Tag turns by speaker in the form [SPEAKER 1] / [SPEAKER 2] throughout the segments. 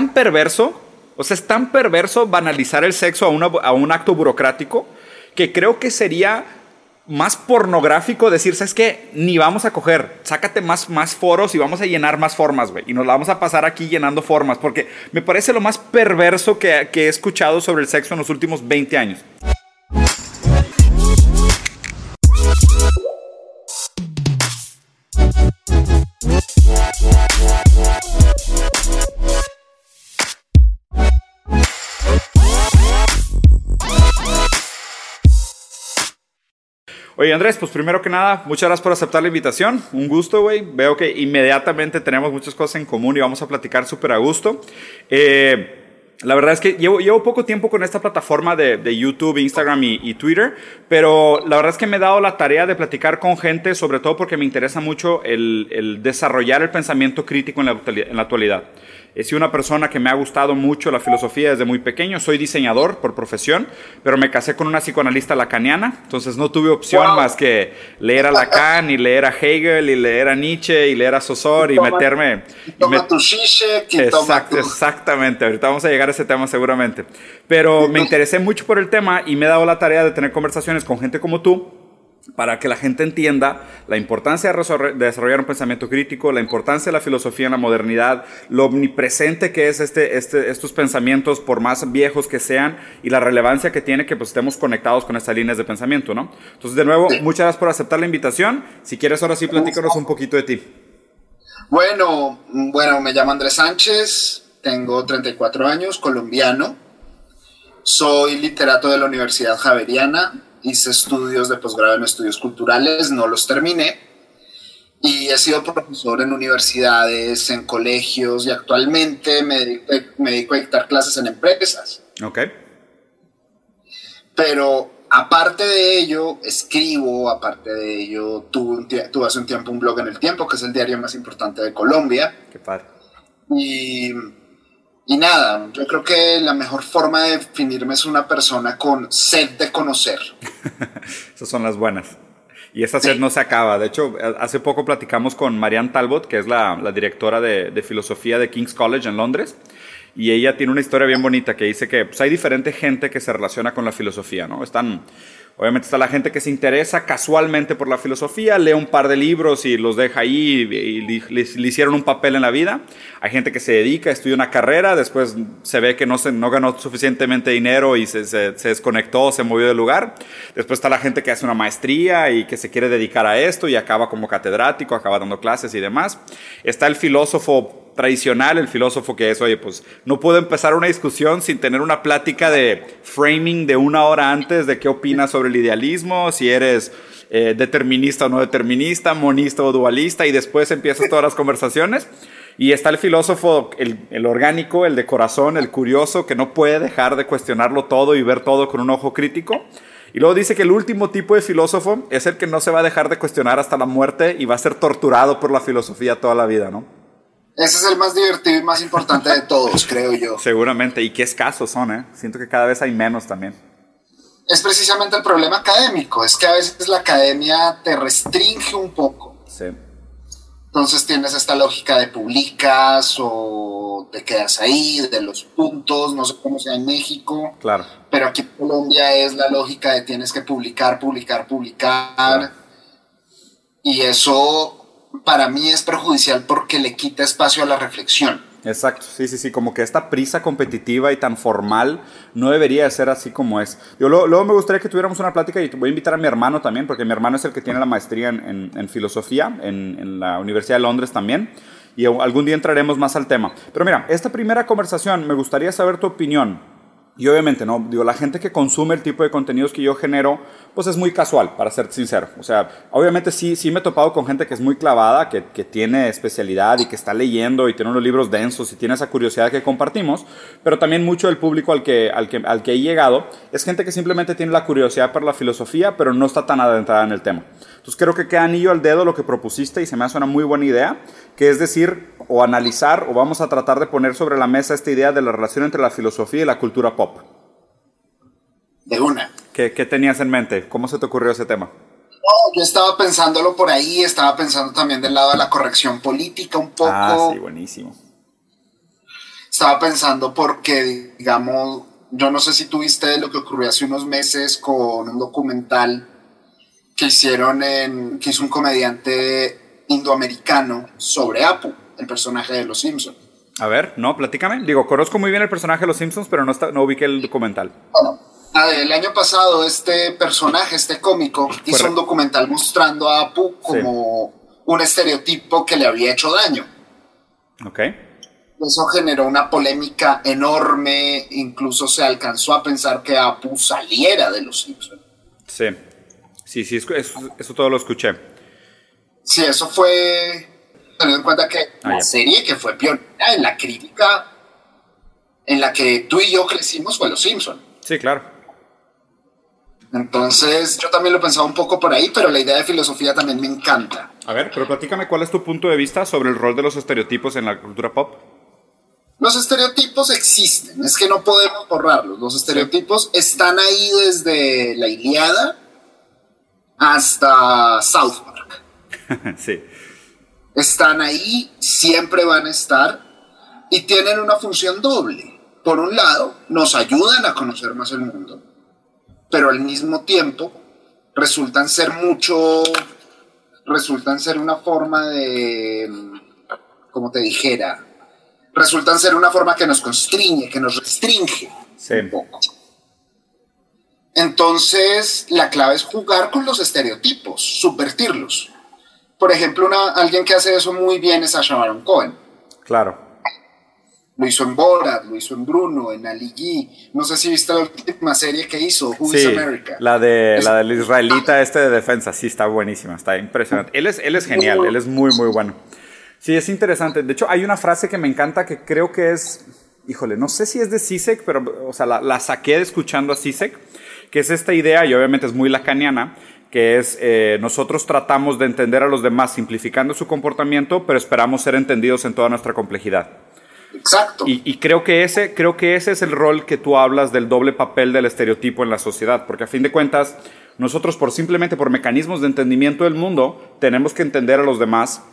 [SPEAKER 1] tan perverso, o sea, es tan perverso banalizar el sexo a, a un acto burocrático que creo que sería más pornográfico decir, ¿sabes qué? Ni vamos a coger, sácate más, más foros y vamos a llenar más formas, güey. Y nos la vamos a pasar aquí llenando formas, porque me parece lo más perverso que he escuchado sobre el sexo en los últimos 20 años. Oye, Andrés, pues primero que nada, muchas gracias por aceptar la invitación. Un gusto, güey. Veo que inmediatamente tenemos muchas cosas en común y vamos a platicar súper a gusto. Eh, la verdad es que llevo, llevo, poco tiempo con esta plataforma de, de YouTube, Instagram y, y, Twitter, pero la verdad es que me he dado la tarea de platicar con gente, sobre todo porque me interesa mucho el, el desarrollar el pensamiento crítico en la, en la actualidad. He sido una persona que me ha gustado mucho la filosofía desde muy pequeño. Soy diseñador por profesión, pero me casé con una psicoanalista lacaniana, entonces no tuve opción más que leer a Lacan y leer a Hegel y leer a Nietzsche y leer a Sosor y, meterme.
[SPEAKER 2] Toma tu shiche,
[SPEAKER 1] Exacto, exactamente. Ahorita vamos a llegar a ese tema seguramente. Pero me interesé mucho por el tema y me he dado la tarea de tener conversaciones con gente como tú para que la gente entienda la importancia de desarrollar un pensamiento crítico, la importancia de la filosofía en la modernidad, lo omnipresente que es este, este, estos pensamientos, por más viejos que sean, y la relevancia que tiene que pues, estemos conectados con estas líneas de pensamiento, ¿no? Entonces, de nuevo, muchas gracias por aceptar la invitación. Si quieres, ahora sí, platícanos un poquito de ti.
[SPEAKER 2] Bueno, bueno, me llamo Andrés Sánchez, tengo 34 años, colombiano, soy literato de la Universidad Javeriana, hice estudios de posgrado en estudios culturales, no los terminé. Y he sido profesor en universidades, en colegios y actualmente me dedico, me dedico a dictar clases en empresas.
[SPEAKER 1] Ok.
[SPEAKER 2] Pero aparte de ello, escribo, aparte de ello, tuve, tuve, hace un tiempo un blog en El Tiempo, que es el diario más importante de Colombia.
[SPEAKER 1] Qué padre.
[SPEAKER 2] Y y nada, yo creo que la mejor forma de definirme es una persona con sed de conocer.
[SPEAKER 1] Esas son las buenas. Y esa sed no se acaba. De hecho, hace poco platicamos con Marianne Talbot, que es la, la directora de, de, filosofía de King's College en Londres. Y ella tiene una historia bien bonita que dice que pues, hay diferente gente que se relaciona con la filosofía, ¿no? Están Obviamente está la gente que se interesa casualmente por la filosofía, lee un par de libros y los deja ahí y, le, hicieron un papel en la vida. Hay gente que se dedica, estudia una carrera, después se ve que no, se, no ganó suficientemente dinero y se, se, se desconectó, se movió del lugar. Después está la gente que hace una maestría y que se quiere dedicar a esto y acaba como catedrático, acaba dando clases y demás. Está el filósofo tradicional, el filósofo que es, oye, pues no puedo empezar una discusión sin tener una plática de framing de una hora antes de qué opinas sobre el idealismo, si eres eh, determinista o no determinista, monista o dualista, y después empiezas todas las conversaciones. Y está el filósofo, el, el, orgánico, el de corazón, el curioso, que no puede dejar de cuestionarlo todo y ver todo con un ojo crítico. Y luego dice que el último tipo de filósofo es el que no se va a dejar de cuestionar hasta la muerte y va a ser torturado por la filosofía toda la vida, ¿no?
[SPEAKER 2] Ese es el más divertido y más importante de todos, creo yo.
[SPEAKER 1] Seguramente, y qué escasos son, ¿eh? Siento que cada vez hay menos también.
[SPEAKER 2] Es precisamente el problema académico, es que a veces la academia te restringe un poco.
[SPEAKER 1] Sí.
[SPEAKER 2] Entonces tienes esta lógica de publicas o te quedas ahí, de los puntos, no sé cómo sea en México.
[SPEAKER 1] Claro.
[SPEAKER 2] Pero aquí en Colombia es la lógica de tienes que publicar, publicar, publicar. Claro. Y eso para mí es perjudicial porque le quita espacio a la reflexión.
[SPEAKER 1] Exacto, sí, sí, sí, como que esta prisa competitiva y tan formal no debería ser así como es. Yo luego, luego me gustaría que tuviéramos una plática y voy a invitar a mi hermano también, porque mi hermano es el que tiene la maestría en, filosofía en, en, la Universidad de Londres también, y algún día entraremos más al tema. Pero mira, esta primera conversación me gustaría saber tu opinión. Y obviamente, ¿no? Digo, la gente que consume el tipo de contenidos que yo genero, pues es muy casual, para ser sincero. O sea, obviamente sí, sí me he topado con gente que es muy clavada, que, que tiene especialidad y que está leyendo y tiene unos libros densos y tiene esa curiosidad que compartimos, pero también mucho del público al que, al que, al que he llegado es gente que simplemente tiene la curiosidad por la filosofía, pero no está tan adentrada en el tema. Entonces creo que queda anillo al dedo lo que propusiste y se me hace una muy buena idea, que es decir, o analizar o vamos a tratar de poner sobre la mesa esta idea de la relación entre la filosofía y la cultura pop.
[SPEAKER 2] De una.
[SPEAKER 1] ¿Qué, qué tenías en mente? ¿Cómo se te ocurrió ese tema?
[SPEAKER 2] No, yo estaba pensándolo por ahí, estaba pensando también del lado de la corrección política un poco.
[SPEAKER 1] Ah, sí, buenísimo.
[SPEAKER 2] Estaba pensando porque, digamos, yo no sé si tuviste lo que ocurrió hace unos meses con un documental que hicieron en, que hizo un comediante indoamericano sobre Apu, el personaje de Los Simpsons.
[SPEAKER 1] A ver, no, platícame. Digo, conozco muy bien el personaje de Los Simpsons, pero no, está, no ubiqué el documental.
[SPEAKER 2] Bueno, el año pasado este personaje, este cómico, hizo un documental mostrando a Apu como un estereotipo que le había hecho daño.
[SPEAKER 1] Ok.
[SPEAKER 2] Eso generó una polémica enorme, incluso se alcanzó a pensar que Apu saliera de Los Simpsons.
[SPEAKER 1] Sí, sí, sí, eso, todo lo escuché.
[SPEAKER 2] Sí, eso fue, teniendo en cuenta que ah, la serie que fue pionera en la crítica en la que tú y yo crecimos fue Los Simpsons.
[SPEAKER 1] Sí, claro.
[SPEAKER 2] Entonces, yo también lo pensaba un poco por ahí, pero la idea de filosofía también me encanta.
[SPEAKER 1] A ver, pero platícame cuál es tu punto de vista sobre el rol de los estereotipos en la cultura pop.
[SPEAKER 2] Los estereotipos existen, es que no podemos borrarlos. Los estereotipos están ahí desde la Iliada hasta South Park.
[SPEAKER 1] sí.
[SPEAKER 2] Están ahí, siempre van a estar y tienen una función doble. Por un lado, nos ayudan a conocer más el mundo pero al mismo tiempo resultan ser mucho, resultan ser una forma de, como te dijera, resultan ser una forma que nos constriñe, que nos restringe un poco. Entonces, la clave es jugar con los estereotipos, subvertirlos. Por ejemplo, una, alguien que hace eso muy bien es Asha Baron Cohen.
[SPEAKER 1] Claro.
[SPEAKER 2] Lo hizo en Borat, lo hizo en Bruno, en Ali G. No sé si viste la última serie que hizo, Who is America.
[SPEAKER 1] La, de, la del israelita este de defensa. Sí, está buenísima, está impresionante. Él es, él es genial, él es muy, muy bueno. Sí, es interesante. De hecho, hay una frase que me encanta que creo que es, híjole, no sé si es de Sisek, pero, o sea, la, la saqué escuchando a Sisek, que es esta idea, y obviamente es muy lacaniana, que es eh, nosotros tratamos de entender a los demás simplificando su comportamiento, pero esperamos ser entendidos en toda nuestra complejidad.
[SPEAKER 2] Exacto.
[SPEAKER 1] Y, creo, que ese, creo que ese es el rol que tú hablas del doble papel del estereotipo en la sociedad, porque a fin de cuentas, nosotros por simplemente por mecanismos de entendimiento del mundo, tenemos que entender a los demás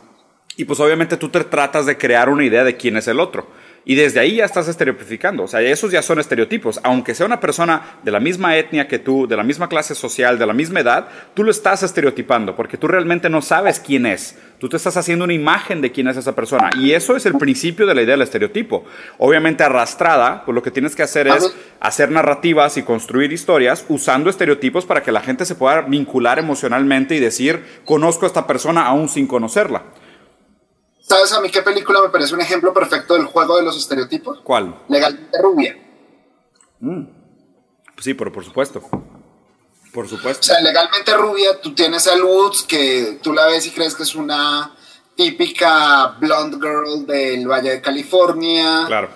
[SPEAKER 1] y pues obviamente tú te tratas de crear una idea de quién es el otro. Y desde ahí ya estás estereotificando. O sea, esos ya son estereotipos. Aunque sea una persona de la misma etnia que tú, de la misma clase social, de la misma edad, tú lo estás estereotipando porque tú realmente no sabes quién es. Tú te estás haciendo una imagen de quién es esa persona. Y eso es el principio de la idea del estereotipo. Obviamente arrastrada, pues lo que tienes que hacer es hacer narrativas y construir historias usando estereotipos para que la gente se pueda vincular emocionalmente y decir, conozco a esta persona aún sin conocerla.
[SPEAKER 2] ¿Sabes a mí qué película me parece un ejemplo perfecto del juego de los estereotipos?
[SPEAKER 1] ¿Cuál?
[SPEAKER 2] Legalmente rubia.
[SPEAKER 1] Mm. Sí, pero por supuesto. Por supuesto.
[SPEAKER 2] O sea, legalmente rubia, tú tienes a Woods que tú la ves y crees que es una típica blonde girl del Valle de California.
[SPEAKER 1] Claro.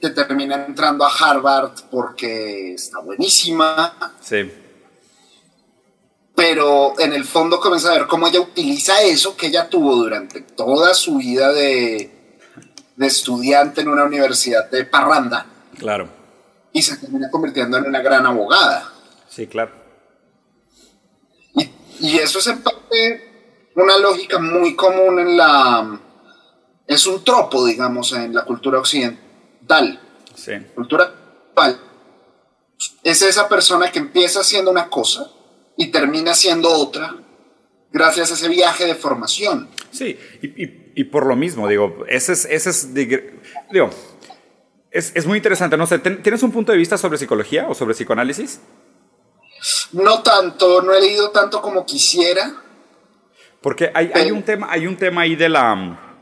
[SPEAKER 2] Que termina entrando a Harvard porque está buenísima.
[SPEAKER 1] Sí
[SPEAKER 2] pero en el fondo comienza a ver cómo ella utiliza eso que ella tuvo durante toda su vida de, estudiante en una universidad de parranda.
[SPEAKER 1] Claro.
[SPEAKER 2] Y se termina convirtiendo en una gran abogada.
[SPEAKER 1] Sí, claro.
[SPEAKER 2] Y, eso es en parte una lógica muy común en la... Es un tropo, digamos, en la cultura occidental.
[SPEAKER 1] Sí.
[SPEAKER 2] Cultura Es esa persona que empieza haciendo una cosa y termina siendo otra gracias a ese viaje de formación.
[SPEAKER 1] Sí, y, por lo mismo, digo, ese es, ese es digo, es, es, muy interesante, no sé, ¿tienes un punto de vista sobre psicología o sobre psicoanálisis?
[SPEAKER 2] No tanto, no he leído tanto como quisiera.
[SPEAKER 1] Porque hay, hay, un, tema, hay un tema ahí de la,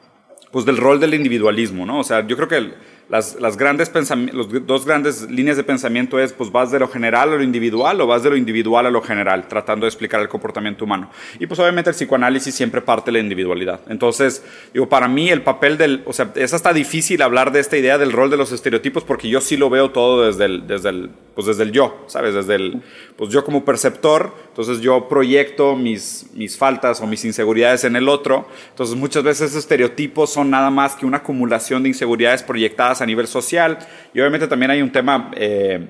[SPEAKER 1] pues del rol del individualismo, ¿no? O sea, yo creo que... El, las, las grandes los dos grandes líneas de pensamiento es, pues vas de lo general a lo individual o vas de lo individual a lo general, tratando de explicar el comportamiento humano. Y pues obviamente el psicoanálisis siempre parte de la individualidad. Entonces, digo, para mí el papel del, o sea, es hasta difícil hablar de esta idea del rol de los estereotipos porque yo sí lo veo todo desde el, desde el, pues desde el yo, ¿sabes? Desde el, pues yo como perceptor, entonces yo proyecto mis, mis faltas o mis inseguridades en el otro. Entonces muchas veces esos estereotipos son nada más que una acumulación de inseguridades proyectadas a nivel social. Y obviamente también hay un tema eh,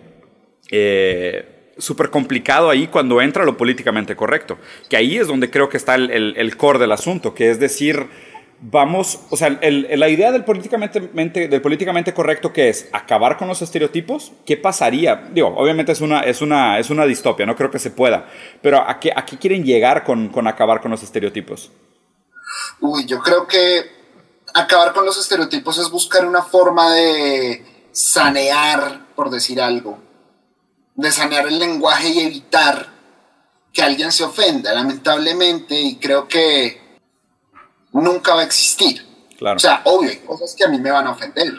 [SPEAKER 1] eh, súper complicado ahí cuando entra lo políticamente correcto. Que ahí es donde creo que está el, el, core del asunto, que es decir, vamos, o sea, la idea del políticamente, del políticamente correcto que es acabar con los estereotipos, ¿qué pasaría? Digo, obviamente es una, es una, es una distopia, no creo que se pueda, pero ¿a qué, a qué quieren llegar con, con acabar con los estereotipos?
[SPEAKER 2] Uy, yo creo que acabar con los estereotipos es buscar una forma de sanear, por decir algo, de sanear el lenguaje y evitar que alguien se ofenda, lamentablemente, y creo que nunca va a existir. Claro. O sea, obvio, hay cosas que a mí me van a ofender.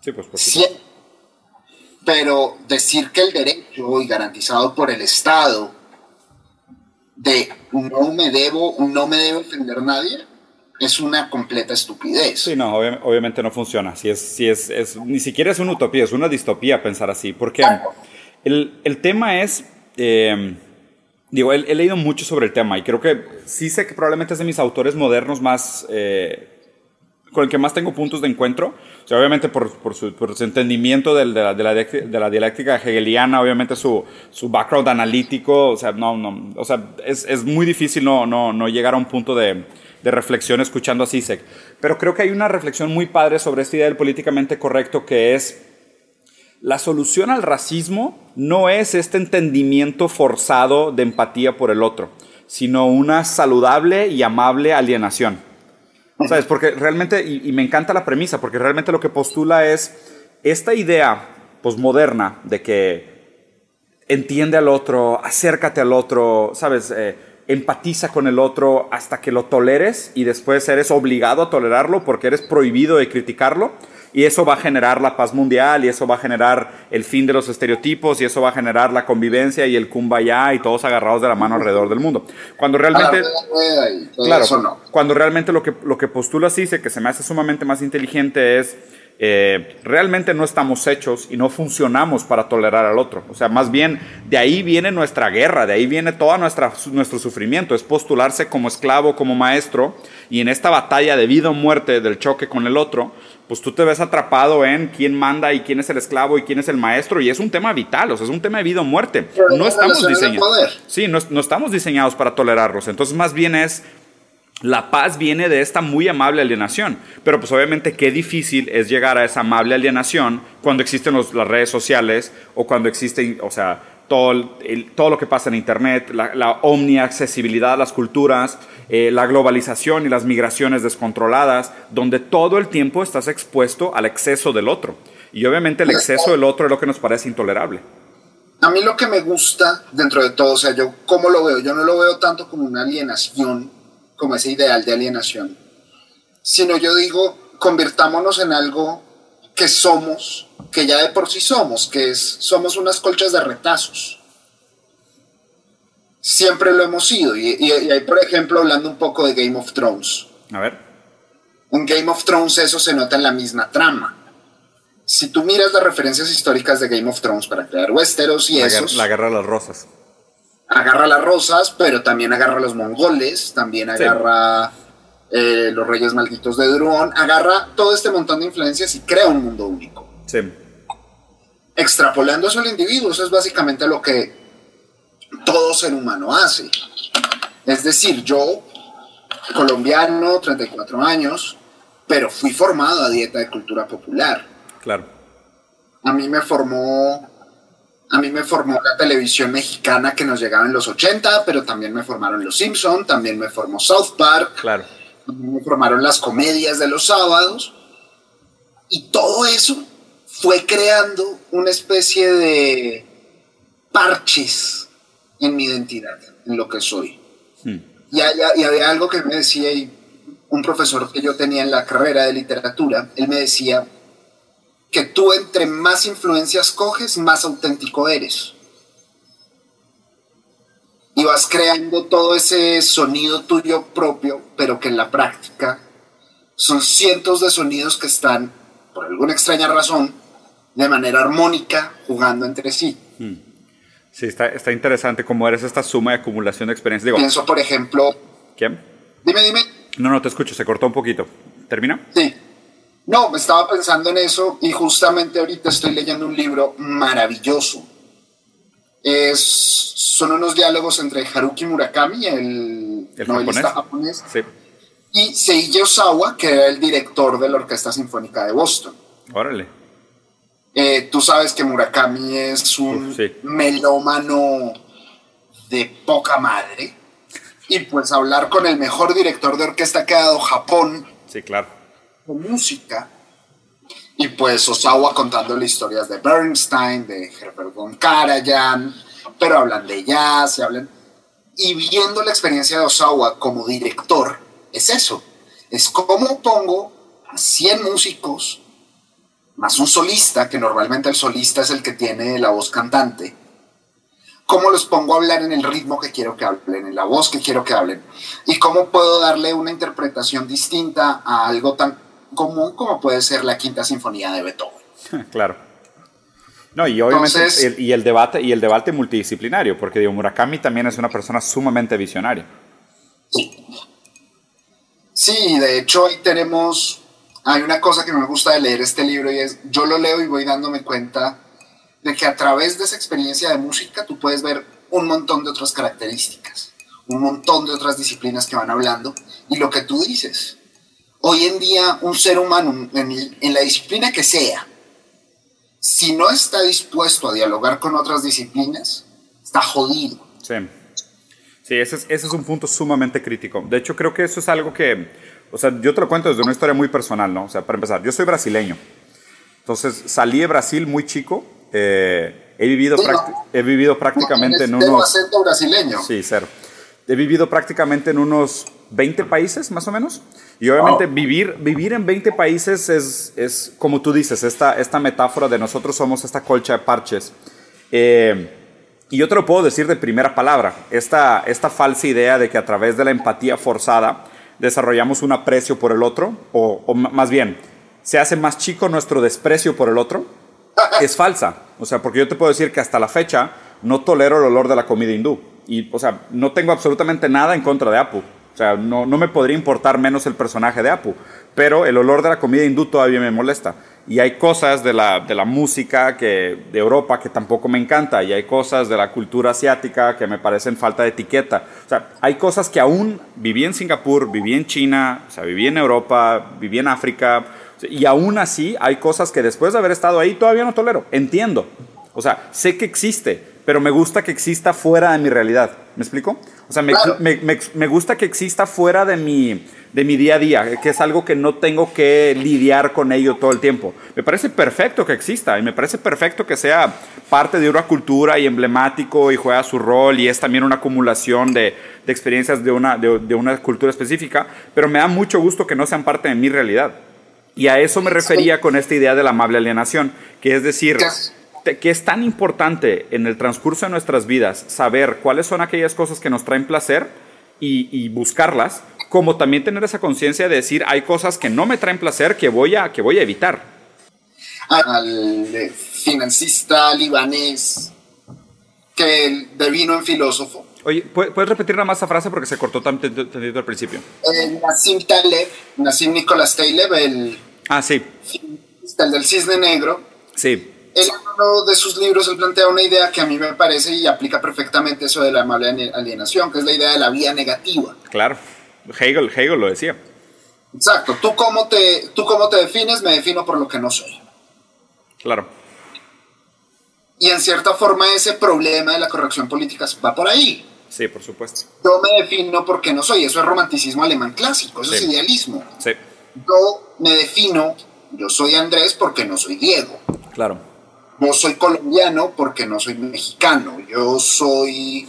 [SPEAKER 1] Sí, pues por
[SPEAKER 2] Pero decir que el derecho y garantizado por el Estado de no me debo, no me debe ofender nadie, es una completa estupidez.
[SPEAKER 1] Sí, no, obviamente no funciona. Si es, si es, es, ni siquiera es una utopía, es una distopía pensar así. Porque el, el, tema es, eh, digo, he, leído mucho sobre el tema y creo que sí sé que probablemente es de mis autores modernos más, eh, con el que más tengo puntos de encuentro. O sea, obviamente por, por, su, por su, entendimiento de, la, de, la, de, la, dialéctica hegeliana, obviamente su, su background analítico, o sea, no, no, o sea, es, es muy difícil no, no, no llegar a un punto de de reflexión escuchando a Sisek. Pero creo que hay una reflexión muy padre sobre esta idea del políticamente correcto que es la solución al racismo no es este entendimiento forzado de empatía por el otro, sino una saludable y amable alienación. ¿Sabes? Porque realmente, y, me encanta la premisa, porque realmente lo que postula es esta idea posmoderna de que entiende al otro, acércate al otro, ¿sabes? Eh, empatiza con el otro hasta que lo toleres y después eres obligado a tolerarlo porque eres prohibido de criticarlo y eso va a generar la paz mundial y eso va a generar el fin de los estereotipos y eso va a generar la convivencia y el kumbaya y todos agarrados de la mano alrededor del mundo. Cuando realmente claro, cuando realmente lo que lo que postula dice que se me hace sumamente más inteligente es eh, realmente no estamos hechos y no funcionamos para tolerar al otro. O sea, más bien de ahí viene nuestra guerra, de ahí viene todo nuestro sufrimiento, es postularse como esclavo, como maestro, y en esta batalla de vida o muerte del choque con el otro, pues tú te ves atrapado en quién manda y quién es el esclavo y quién es el maestro, y es un tema vital, o sea, es un tema de vida o muerte. no estamos diseñados. Sí, no, no estamos diseñados para tolerarlos. Entonces, más bien es la paz viene de esta muy amable alienación, pero pues obviamente qué difícil es llegar a esa amable alienación cuando existen las redes sociales o cuando existe, o sea, todo, todo lo que pasa en Internet, la, la omniaccesibilidad a las culturas, eh, la globalización y las migraciones descontroladas, donde todo el tiempo estás expuesto al exceso del otro. Y obviamente el exceso del otro es lo que nos parece intolerable.
[SPEAKER 2] A mí lo que me gusta dentro de todo, o sea, yo cómo lo veo, yo no lo veo tanto como una alienación como ese ideal de alienación, sino yo digo, convirtámonos en algo que somos, que ya de por sí somos, que es, somos unas colchas de retazos. Siempre lo hemos sido. Y, y, ahí, por ejemplo, hablando un poco de Game of Thrones.
[SPEAKER 1] A ver.
[SPEAKER 2] En Game of Thrones eso se nota en la misma trama. Si tú miras las referencias históricas de Game of Thrones para crear Westeros y
[SPEAKER 1] la
[SPEAKER 2] esos...
[SPEAKER 1] la guerra de las rosas
[SPEAKER 2] agarra las rosas, pero también agarra a los mongoles, también agarra eh, los reyes malditos de Druon, agarra todo este montón de influencias y crea un mundo único.
[SPEAKER 1] Sí.
[SPEAKER 2] Extrapolando eso al individuo, eso es básicamente lo que todo ser humano hace. Es decir, yo, colombiano, 34 años, pero fui formado a dieta de cultura popular.
[SPEAKER 1] Claro.
[SPEAKER 2] A mí me formó a mí me formó la televisión mexicana que nos llegaba en los 80, pero también me formaron Los Simpson, también me formó South Park.
[SPEAKER 1] Claro.
[SPEAKER 2] Me formaron las comedias de los sábados. Y todo eso fue creando una especie de parches en mi identidad, en lo que soy. Hmm. Y, y había algo que me decía un profesor que yo tenía en la carrera de literatura, él me decía, que tú entre más influencias coges, más auténtico eres. Y vas creando todo ese sonido tuyo propio, pero que en la práctica son cientos de sonidos que están, por alguna extraña razón, de manera armónica, jugando entre sí. Hmm.
[SPEAKER 1] Sí, está, está interesante cómo eres esta suma de acumulación de experiencias.
[SPEAKER 2] Pienso, por ejemplo...
[SPEAKER 1] ¿Quién?
[SPEAKER 2] Dime, dime.
[SPEAKER 1] No, no, te escucho, se cortó un poquito. ¿Termina?
[SPEAKER 2] Sí. No, me estaba pensando en eso y justamente ahorita estoy leyendo un libro maravilloso. Es, son unos diálogos entre Haruki Murakami, el,
[SPEAKER 1] novelista japonés,
[SPEAKER 2] y Seiji Osawa, que era el director de la Orquesta Sinfónica de Boston.
[SPEAKER 1] Órale.
[SPEAKER 2] Eh, tú sabes que Murakami es un
[SPEAKER 1] Uf, sí.
[SPEAKER 2] melómano de poca madre. Y pues hablar con el mejor director de orquesta que ha dado Japón
[SPEAKER 1] Sí, claro.
[SPEAKER 2] Música. Y pues Osawa contándole historias de Bernstein, de Herbert von Karajan, pero hablan de jazz y hablan. Y viendo la experiencia de Osawa como director, es eso. Es como pongo a 100 músicos más un solista, que normalmente el solista es el que tiene la voz cantante. ¿Cómo los pongo a hablar en el ritmo que quiero que hablen, en la voz que quiero que hablen? ¿Y cómo puedo darle una interpretación distinta a algo tan común como puede ser la quinta sinfonía de Beethoven?
[SPEAKER 1] claro. No, y obviamente
[SPEAKER 2] Entonces-
[SPEAKER 1] el, y el debate y el debate multidisciplinario, porque digo, Murakami también es una persona sumamente visionaria.
[SPEAKER 2] Sí, de hecho ahí tenemos, hay una cosa que me gusta de leer este libro y es, yo lo leo y voy dándome cuenta de que a través de esa experiencia de música tú puedes ver un montón de otras características, un montón de otras disciplinas que van hablando y lo que tú dices. Hoy en día un ser humano en, en la disciplina que sea, si no está dispuesto a dialogar con otras disciplinas, está jodido.
[SPEAKER 1] Sí. Sí, ese es, ese es un punto sumamente crítico. De hecho, creo que eso es algo que, o sea, yo te lo cuento desde una historia muy personal, ¿no? O sea, para empezar, yo soy brasileño. Entonces, salí de Brasil muy chico. eh, he, vivido
[SPEAKER 2] Sí, no.
[SPEAKER 1] he vivido prácticamente en
[SPEAKER 2] Tienes cero
[SPEAKER 1] unos...
[SPEAKER 2] acento brasileño.
[SPEAKER 1] Sí, cero. He vivido prácticamente en unos 20 países, más o menos. Y obviamente
[SPEAKER 2] Wow.
[SPEAKER 1] vivir, vivir en 20 países es, es, como tú dices, esta, esta metáfora de nosotros somos esta colcha de parches. Eh, y yo te lo puedo decir de primera palabra, esta, esta falsa idea de que a través de la empatía forzada desarrollamos un aprecio por el otro, o, o más bien, se hace más chico nuestro desprecio por el otro, es falsa. O sea, porque yo te puedo decir que hasta la fecha no tolero el olor de la comida hindú. Y, o sea, no tengo absolutamente nada en contra de Apu. O sea, no, no me podría importar menos el personaje de Apu. Pero el olor de la comida hindú todavía me molesta. Y hay cosas de la, de la música que, de Europa que tampoco me encanta. Y hay cosas de la cultura asiática que me parecen falta de etiqueta. O sea, hay cosas que aún viví en Singapur, viví en China, o sea, viví en Europa, viví en África. Y aún así hay cosas que después de haber estado ahí todavía no tolero. Entiendo. O sea, sé que existe, pero me gusta que exista fuera de mi realidad. ¿Me explico? O sea, me,
[SPEAKER 2] Claro.
[SPEAKER 1] me- me- me gusta que exista fuera de mi, de mi día a día, que es algo que no tengo que lidiar con ello todo el tiempo. Me parece perfecto que exista y me parece perfecto que sea parte de una cultura y emblemático y juega su rol y es también una acumulación de, de experiencias de una, de, de una cultura específica, pero me da mucho gusto que no sean parte de mi realidad. Y a eso me refería con esta idea de la amable alienación, que es decir, que es tan importante en el transcurso de nuestras vidas saber cuáles son aquellas cosas que nos traen placer y, y buscarlas, como también tener esa conciencia de decir, hay cosas que no me traen placer que voy a, que voy a evitar.
[SPEAKER 2] al eh, financista libanés que devino en filósofo,
[SPEAKER 1] Oye, ¿pu- ¿puedes repetir nada más esa frase porque se cortó tan tantito al principio?
[SPEAKER 2] eh, Nassim Taleb, Nassim Nicolás Taleb, el,
[SPEAKER 1] Ah, sí,
[SPEAKER 2] el del cisne negro,
[SPEAKER 1] sí,
[SPEAKER 2] en uno de sus libros él plantea una idea que a mí me parece y aplica perfectamente eso de la amable ane- alienación, que es la idea de la vía negativa.
[SPEAKER 1] claro. Hegel, Hegel lo decía.
[SPEAKER 2] Exacto, tú cómo te, tú cómo te defines, me defino por lo que no soy.
[SPEAKER 1] Claro,
[SPEAKER 2] Y en cierta forma ese problema de la corrección política va por ahí.
[SPEAKER 1] sí, por supuesto.
[SPEAKER 2] Yo me defino porque no soy, eso es romanticismo alemán clásico, eso es idealismo.
[SPEAKER 1] Sí,
[SPEAKER 2] Yo me defino, yo soy Andrés porque no soy Diego.
[SPEAKER 1] claro.
[SPEAKER 2] Yo soy colombiano porque no soy mexicano. Yo soy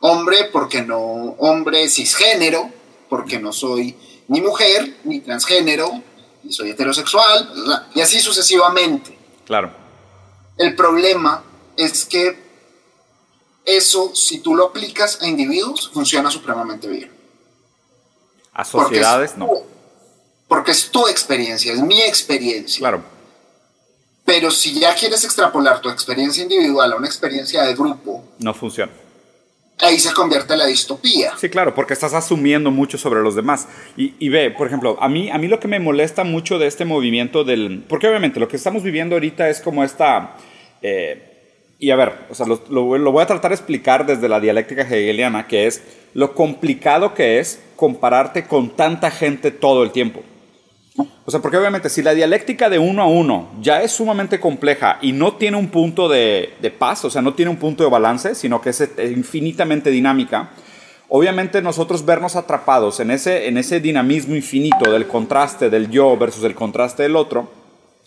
[SPEAKER 2] hombre porque no, hombre cisgénero, porque no soy ni mujer ni transgénero, y soy heterosexual, y así sucesivamente.
[SPEAKER 1] Claro,
[SPEAKER 2] El problema es que eso, si tú lo aplicas a individuos, funciona supremamente bien.
[SPEAKER 1] a
[SPEAKER 2] Porque es
[SPEAKER 1] sociedades no.
[SPEAKER 2] tu- Porque es tu experiencia, es mi experiencia.
[SPEAKER 1] Claro,
[SPEAKER 2] Pero si ya quieres extrapolar tu experiencia individual a una experiencia de grupo,
[SPEAKER 1] no funciona.
[SPEAKER 2] ahí se convierte la distopía.
[SPEAKER 1] Sí, claro, porque estás asumiendo mucho sobre los demás. Y, y ve, por ejemplo, a mí, a mí lo que me molesta mucho de este movimiento del... Porque obviamente lo que estamos viviendo ahorita es como esta... eh, Y a ver, o sea, lo, lo, voy a tratar de explicar desde la dialéctica hegeliana, que es lo complicado que es compararte con tanta gente todo el tiempo. O sea, porque obviamente si la dialéctica de uno a uno ya es sumamente compleja y no tiene un punto de, de paz, o sea, no tiene un punto de balance, sino que es infinitamente dinámica, obviamente nosotros vernos atrapados en ese, en ese dinamismo infinito del contraste del yo versus el contraste del otro,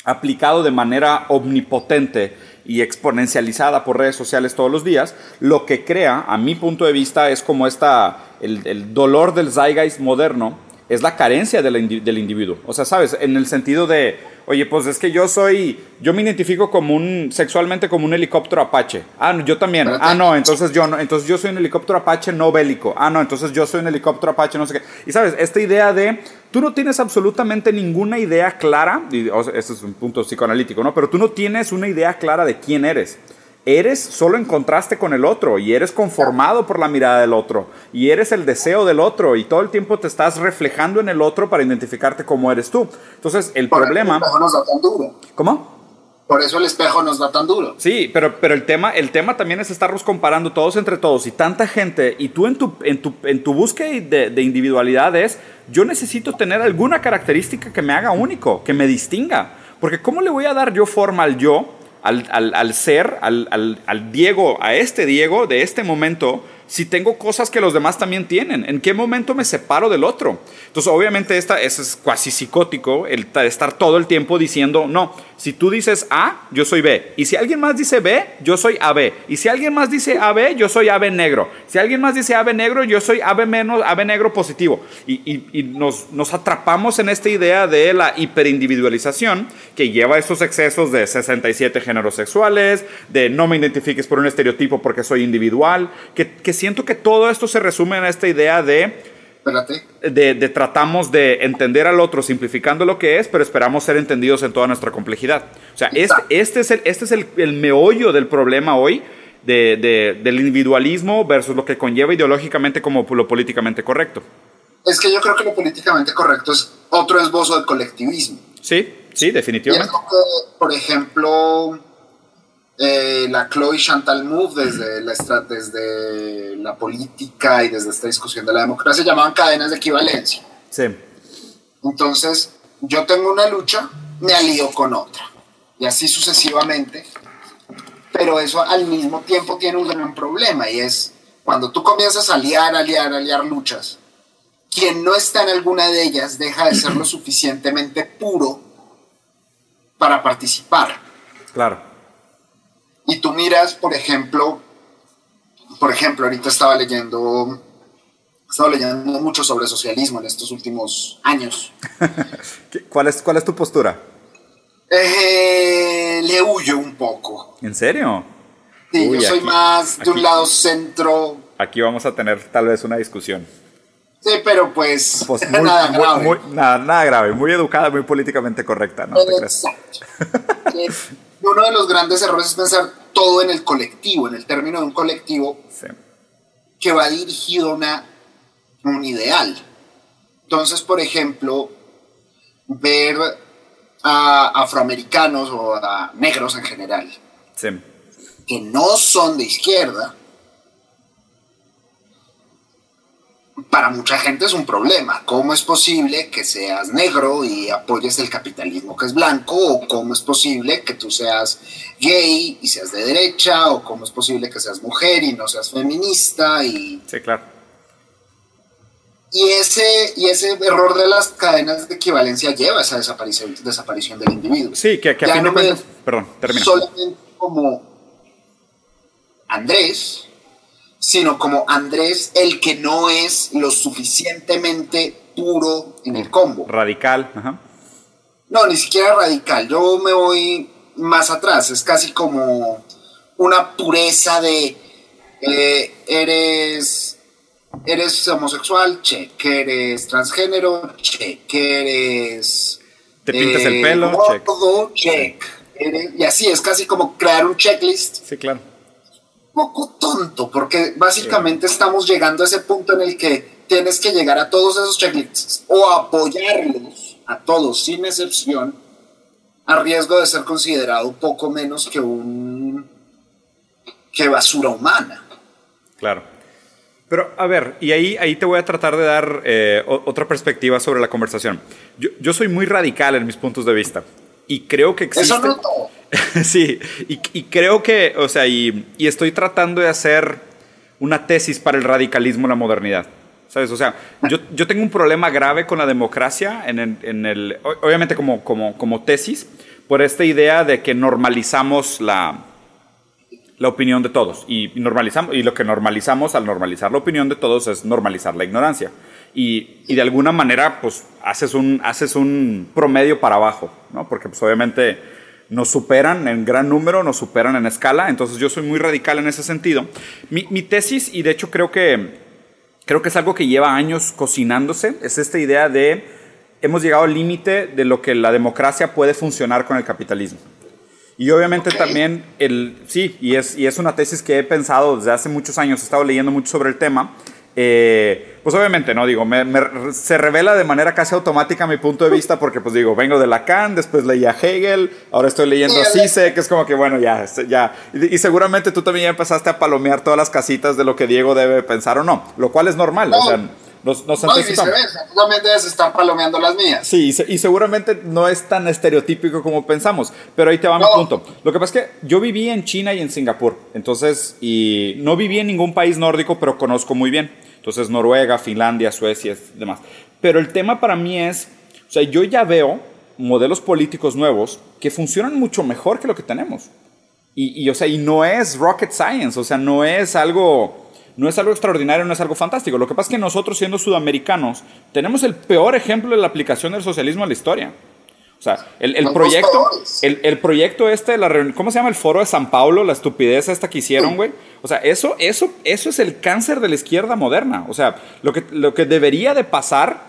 [SPEAKER 1] aplicado de manera omnipotente y exponencializada por redes sociales todos los días, lo que crea, a mi punto de vista, es como esta, el, el dolor del zeitgeist moderno, es la carencia del individuo. O sea, ¿sabes? En el sentido de, oye, pues es que yo soy, yo me identifico como un, sexualmente como un helicóptero Apache. Ah, yo también. Ah, no, entonces yo no, entonces yo soy un helicóptero Apache no bélico. Ah, no, entonces yo soy un helicóptero Apache no sé qué. Y sabes, esta idea de, tú no tienes absolutamente ninguna idea clara, y, o este es un punto psicoanalítico, ¿no? Pero tú no tienes una idea clara de quién eres eres solo en contraste con el otro y eres conformado por la mirada del otro y eres el deseo del otro y todo el tiempo te estás reflejando en el otro para identificarte como eres tú. Entonces, el problema...
[SPEAKER 2] El espejo nos da tan duro.
[SPEAKER 1] ¿Cómo?
[SPEAKER 2] Por eso el espejo nos da tan duro.
[SPEAKER 1] Sí, pero, pero el, tema, el tema también es estarnos comparando todos entre todos y tanta gente y tú en tu, en tu, en tu búsqueda de, de individualidad es, yo necesito tener alguna característica que me haga único, que me distinga. Porque ¿cómo le voy a dar yo forma al yo al, al, al ser, al, al, Diego, a este Diego de este momento, si tengo cosas que los demás también tienen? ¿En qué momento me separo del otro? Entonces, obviamente, esta, es casi psicótico el estar todo el tiempo diciendo, no, si tú dices A, yo soy B. Y si alguien más dice B, yo soy AB. Y si alguien más dice AB, yo soy AB negro. Si alguien más dice AB negro, yo soy AB menos, AB negro positivo. Y, y, nos, nos atrapamos en esta idea de la hiperindividualización que lleva a estos excesos de 67 géneros sexuales, de no me identifiques por un estereotipo porque soy individual, que, que siento que todo esto se resume en esta idea de... De, de, tratamos de entender al otro simplificando lo que es, pero esperamos ser entendidos en toda nuestra complejidad. O sea, este, este, es, el, este es el, el meollo del problema hoy de, de, del individualismo versus lo que conlleva ideológicamente como lo políticamente correcto.
[SPEAKER 2] Es que yo creo que lo políticamente correcto es otro esbozo del colectivismo.
[SPEAKER 1] Sí, sí, definitivamente.
[SPEAKER 2] por ejemplo, eh, la Chloe Chantal Move desde la, desde la política y desde esta discusión de la democracia llamaban cadenas de equivalencia.
[SPEAKER 1] Sí.
[SPEAKER 2] Entonces, yo tengo una lucha, me alío con otra. Y así sucesivamente. Pero eso al mismo tiempo tiene un gran problema y es cuando tú comienzas a aliar, aliar, aliar luchas, quien no está en alguna de ellas deja de ser lo suficientemente puro para participar.
[SPEAKER 1] Claro.
[SPEAKER 2] Y tú miras, por ejemplo, por ejemplo, ahorita estaba leyendo, estaba leyendo mucho sobre socialismo en estos últimos años.
[SPEAKER 1] ¿Cuál es, cuál es tu postura?
[SPEAKER 2] Eh, le huyo un poco.
[SPEAKER 1] ¿En serio?
[SPEAKER 2] Sí, yo soy más de un lado centro.
[SPEAKER 1] Aquí vamos a tener tal vez una discusión.
[SPEAKER 2] Sí, pero pues, pues nada grave.
[SPEAKER 1] nada, grave, muy educada, muy políticamente correcta, ¿no?
[SPEAKER 2] Exacto. uno de los grandes errores es pensar todo en el colectivo, en el término de un colectivo que va dirigido a una, un ideal. Entonces, por ejemplo, ver a afroamericanos o a negros en general, que no son de izquierda, para mucha gente es un problema. ¿Cómo es posible que seas negro y apoyes el capitalismo que es blanco? ¿O cómo es posible que tú seas gay y seas de derecha? ¿O cómo es posible que seas mujer y no seas feminista? Y...
[SPEAKER 1] Sí, claro.
[SPEAKER 2] Y ese, y ese error de las cadenas de equivalencia lleva a esa desaparición, desaparición del individuo.
[SPEAKER 1] Sí, que, que a fin de Perdón, termina.
[SPEAKER 2] Solamente como Andrés, sino como Andrés el que no es lo suficientemente puro en el combo.
[SPEAKER 1] Radical. Ajá.
[SPEAKER 2] No, ni siquiera radical. Yo me voy más atrás. Es casi como una pureza de eh, eres eres homosexual, check, eres transgénero, check, eres
[SPEAKER 1] te pintas el pelo,
[SPEAKER 2] check. check. y así es casi como crear un checklist.
[SPEAKER 1] Sí, claro
[SPEAKER 2] poco tonto, porque básicamente estamos llegando a ese punto en el que tienes que llegar a todos esos checklists o apoyarlos a todos sin excepción, a riesgo de ser considerado poco menos que un qué basura humana.
[SPEAKER 1] Claro. Pero, a ver, y ahí, ahí te voy a tratar de dar eh, otra perspectiva sobre la conversación. Yo, yo, soy muy radical en mis puntos de vista. Y creo que existe...
[SPEAKER 2] Eso no
[SPEAKER 1] sí, y, y, creo que, o sea, y, y, estoy tratando de hacer una tesis para el radicalismo en la modernidad. ¿Sabes? O sea, yo, yo tengo un problema grave con la democracia, en el, en el, obviamente como, como, como tesis, por esta idea de que normalizamos la, la opinión de todos. Y, normalizamos, y lo que normalizamos al normalizar la opinión de todos es normalizar la ignorancia. Y, y, de alguna manera, pues, haces un, haces un promedio para abajo, ¿no? Porque, pues, obviamente nos superan en gran número, nos superan en escala, entonces yo soy muy radical en ese sentido. Mi, mi tesis, y de hecho creo que, creo que es algo que lleva años cocinándose, es esta idea de hemos llegado al límite de lo que la democracia puede funcionar con el capitalismo. Y obviamente también, el, sí, y es, y es una tesis que he pensado desde hace muchos años, he estado leyendo mucho sobre el tema. Eh, pues obviamente, no digo, me, se revela de manera casi automática mi punto de vista porque pues digo, vengo de Lacan, después leí a Hegel, ahora estoy leyendo a Cisse, que es como que bueno, ya, ya. Y, seguramente tú también ya empezaste a palomear todas las casitas de lo que Diego debe pensar o no, lo cual es normal, o sea, nos, nos
[SPEAKER 2] no, y viceversa, tú también debes estar palomeando las mías.
[SPEAKER 1] Sí, y, seguramente no es tan estereotípico como pensamos, pero ahí te va mi punto. Lo que pasa es que yo viví en China y en Singapur, entonces, y no viví en ningún país nórdico, pero conozco muy bien. Entonces, Noruega, Finlandia, Suecia demás. Pero el tema para mí es, o sea, yo ya veo modelos políticos nuevos que funcionan mucho mejor que lo que tenemos. Y, y, o sea, y no es rocket science, o sea, no es algo no es algo extraordinario, no es algo fantástico. Lo que pasa es que nosotros, siendo sudamericanos, tenemos el peor ejemplo de la aplicación del socialismo a la historia. O sea, el, el proyecto, el, el, proyecto este de la reunión, ¿cómo se llama? El foro de San Paulo, la estupidez esta que hicieron, güey. O sea, eso, eso, eso es el cáncer de la izquierda moderna. O sea, lo que, lo que debería de pasar,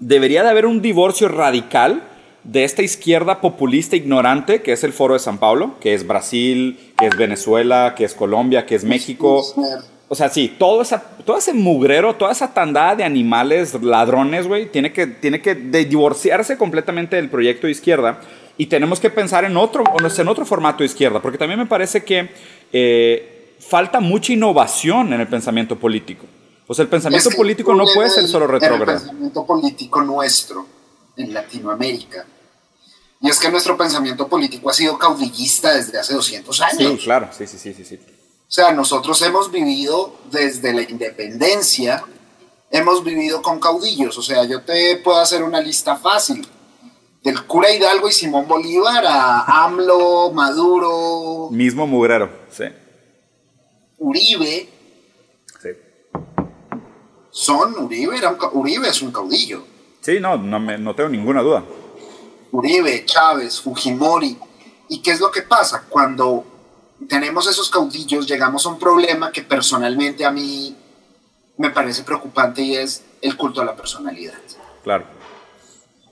[SPEAKER 1] debería de haber un divorcio radical de esta izquierda populista ignorante que es el foro de San Paulo, que es Brasil, que es Venezuela, que es Colombia, que es México. O sea, sí, todo, esa, todo ese mugrero, toda esa tandada de animales ladrones, güey, tiene que, tiene que divorciarse completamente del proyecto de izquierda y tenemos que pensar en otro, en otro formato de izquierda, porque también me parece que eh, falta mucha innovación en el pensamiento político. O sea, el pensamiento político no puede ser solo retrógrado.
[SPEAKER 2] El pensamiento político nuestro en Latinoamérica. Y es que nuestro pensamiento político ha sido caudillista desde hace 200 años.
[SPEAKER 1] Sí, claro, sí, sí, sí, sí.
[SPEAKER 2] O sea, nosotros hemos vivido desde la independencia, hemos vivido con caudillos. O sea, yo te puedo hacer una lista fácil. Del cura Hidalgo y Simón Bolívar a AMLO, Maduro.
[SPEAKER 1] Mismo mugrero, sí.
[SPEAKER 2] Uribe.
[SPEAKER 1] Sí.
[SPEAKER 2] Son Uribe, era Uribe es un caudillo.
[SPEAKER 1] Sí, no, no, me, no tengo ninguna duda.
[SPEAKER 2] Uribe, Chávez, Fujimori. ¿Y qué es lo que pasa? Cuando tenemos esos caudillos, llegamos a un problema que personalmente a mí me parece preocupante y es el culto a la personalidad.
[SPEAKER 1] Claro.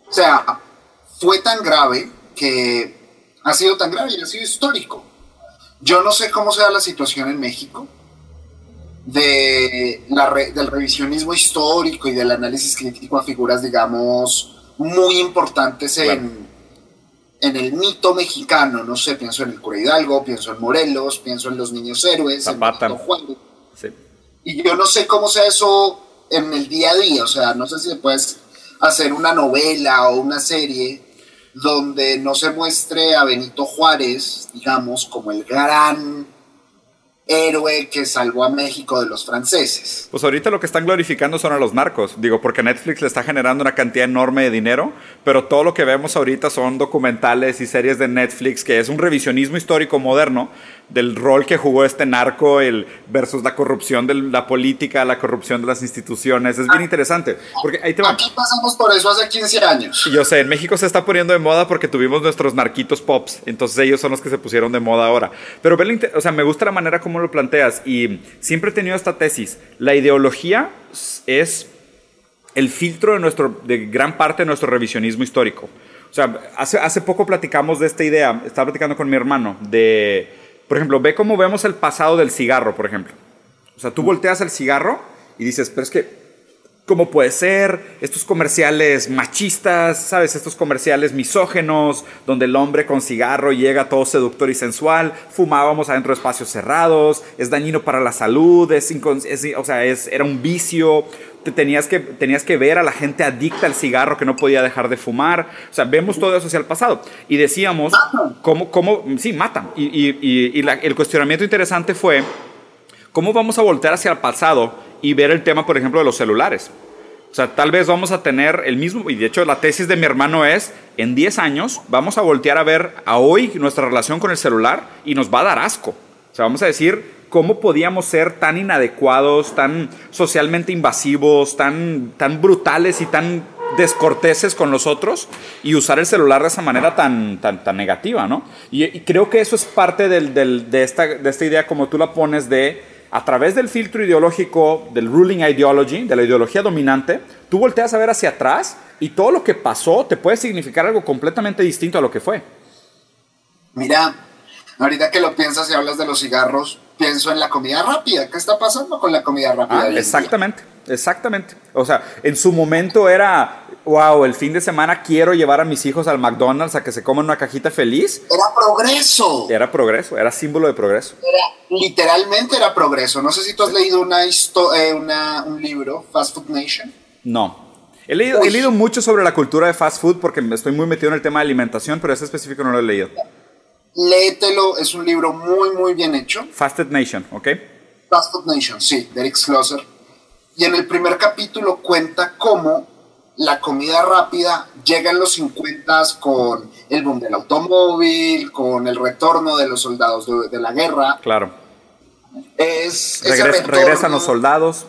[SPEAKER 2] O sea, fue tan grave que ha sido tan grave y ha sido histórico. Yo no sé cómo sea la situación en México de la del revisionismo histórico y del análisis crítico a figuras, digamos, muy importantes en, en el mito mexicano, no sé, pienso en el cura Hidalgo, pienso en Morelos, pienso en los niños héroes,
[SPEAKER 1] Zapata.
[SPEAKER 2] en Juan. Y yo no sé cómo sea eso en el día a día, o sea, no sé si puedes hacer una novela o una serie donde no se muestre a Benito Juárez, digamos, como el gran héroe que salvó a México de los franceses.
[SPEAKER 1] Pues ahorita lo que están glorificando son a los narcos, digo, porque Netflix le está generando una cantidad enorme de dinero, pero todo lo que vemos ahorita son documentales y series de Netflix, que es un revisionismo histórico moderno del rol que jugó este narco el versus la corrupción de la política, la corrupción de las instituciones. Es bien interesante. Porque ahí te
[SPEAKER 2] Aquí pasamos por eso hace 15 años.
[SPEAKER 1] Yo sé, en México se está poniendo de moda porque tuvimos nuestros narquitos pops, entonces ellos son los que se pusieron de moda ahora. Pero o sea, me gusta la manera como lo planteas y siempre he tenido esta tesis. La ideología es el filtro de, nuestro, de gran parte de nuestro revisionismo histórico. O sea, hace, hace poco platicamos de esta idea, estaba platicando con mi hermano, de por ejemplo, ve cómo vemos el pasado del cigarro, por ejemplo. O sea, tú volteas el cigarro y dices, pero es que ¿Cómo puede ser? Estos comerciales machistas, ¿sabes? Estos comerciales misógenos, donde el hombre con cigarro llega todo seductor y sensual, fumábamos adentro de espacios cerrados, es dañino para la salud, es, o sea, es, era un vicio, te tenías, que, tenías que ver a la gente adicta al cigarro que no podía dejar de fumar, o sea, vemos todo eso hacia el pasado. Y decíamos, ¿cómo, cómo sí, matan? Y, y, y, el cuestionamiento interesante fue, ¿cómo vamos a voltear hacia el pasado? y ver el tema, por ejemplo, de los celulares. O sea, tal vez vamos a tener el mismo, y de hecho la tesis de mi hermano es, en 10 años vamos a voltear a ver a hoy nuestra relación con el celular y nos va a dar asco. O sea, vamos a decir, ¿cómo podíamos ser tan inadecuados, tan socialmente invasivos, tan, tan brutales y tan descorteses con los otros y usar el celular de esa manera tan, tan, tan negativa, ¿no? Y, creo que eso es parte de, esta, de esta idea como tú la pones de a través del filtro ideológico del ruling ideology, de la ideología dominante, tú volteas a ver hacia atrás y todo lo que pasó te puede significar algo completamente distinto a lo que fue.
[SPEAKER 2] Mira, ahorita que lo piensas y hablas de los cigarros, pienso en la comida rápida. ¿Qué está pasando con la comida rápida?
[SPEAKER 1] Ah, exactamente, exactamente. O sea, en su momento era wow, el fin de semana quiero llevar a mis hijos al McDonald's a que se coman una cajita feliz.
[SPEAKER 2] Era progreso.
[SPEAKER 1] Era progreso, era símbolo de progreso.
[SPEAKER 2] literalmente era progreso. No sé si tú has leído una, eh, una un libro, Fast Food Nation.
[SPEAKER 1] No. He leído, he leído, mucho sobre la cultura de fast food porque estoy muy metido en el tema de alimentación, pero ese específico no lo he leído.
[SPEAKER 2] Léetelo, es un libro muy, muy bien hecho.
[SPEAKER 1] Fast Food Nation, ¿ok?
[SPEAKER 2] Fast Food Nation, sí, de Eric Schlosser. Y en el primer capítulo cuenta cómo la comida rápida llega en los 50 con el boom del automóvil, con el retorno de los soldados de, la guerra.
[SPEAKER 1] Claro.
[SPEAKER 2] Es,
[SPEAKER 1] regresan los soldados.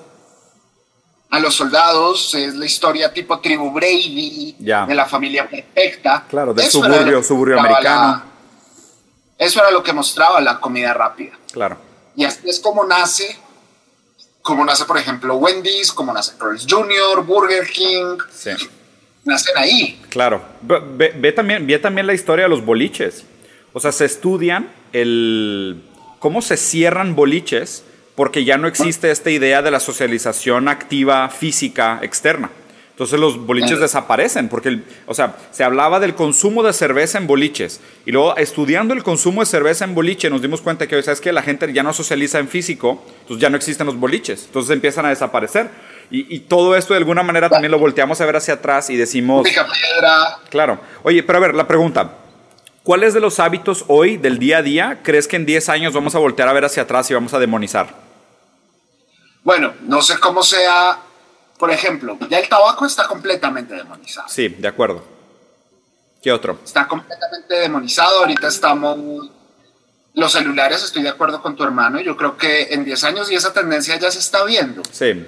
[SPEAKER 2] A los soldados, es la historia tipo tribu Brady, de la familia perfecta.
[SPEAKER 1] Claro, del suburbio, suburbio americano.
[SPEAKER 2] Eso era lo que mostraba la comida rápida.
[SPEAKER 1] Claro.
[SPEAKER 2] Y así es como nace como nace, por ejemplo, Wendy's, como nace Carl's Jr., Burger King. Sí. Nacen ahí.
[SPEAKER 1] Claro. Ve, también, ve también la historia de los boliches. O sea, se estudian el cómo se cierran boliches porque ya no existe esta idea de la socialización activa física externa. Entonces los boliches desaparecen, porque, o sea, se hablaba del consumo de cerveza en boliches. Y luego, estudiando el consumo de cerveza en boliche, nos dimos cuenta que, ¿sabes que La gente ya no socializa en físico, entonces ya no existen los boliches. Entonces empiezan a desaparecer. Y, todo esto de alguna manera también lo volteamos a ver hacia atrás y decimos... Claro. Oye, pero a ver, la pregunta. ¿Cuáles de los hábitos hoy, del día a día, crees que en 10 años vamos a voltear a ver hacia atrás y vamos a demonizar?
[SPEAKER 2] Bueno, no sé cómo sea por ejemplo, ya el tabaco está completamente demonizado.
[SPEAKER 1] Sí, de acuerdo. ¿Qué otro?
[SPEAKER 2] Está completamente demonizado. Ahorita estamos... Los celulares, estoy de acuerdo con tu hermano. Yo creo que en 10 años y esa tendencia ya se está viendo.
[SPEAKER 1] Sí.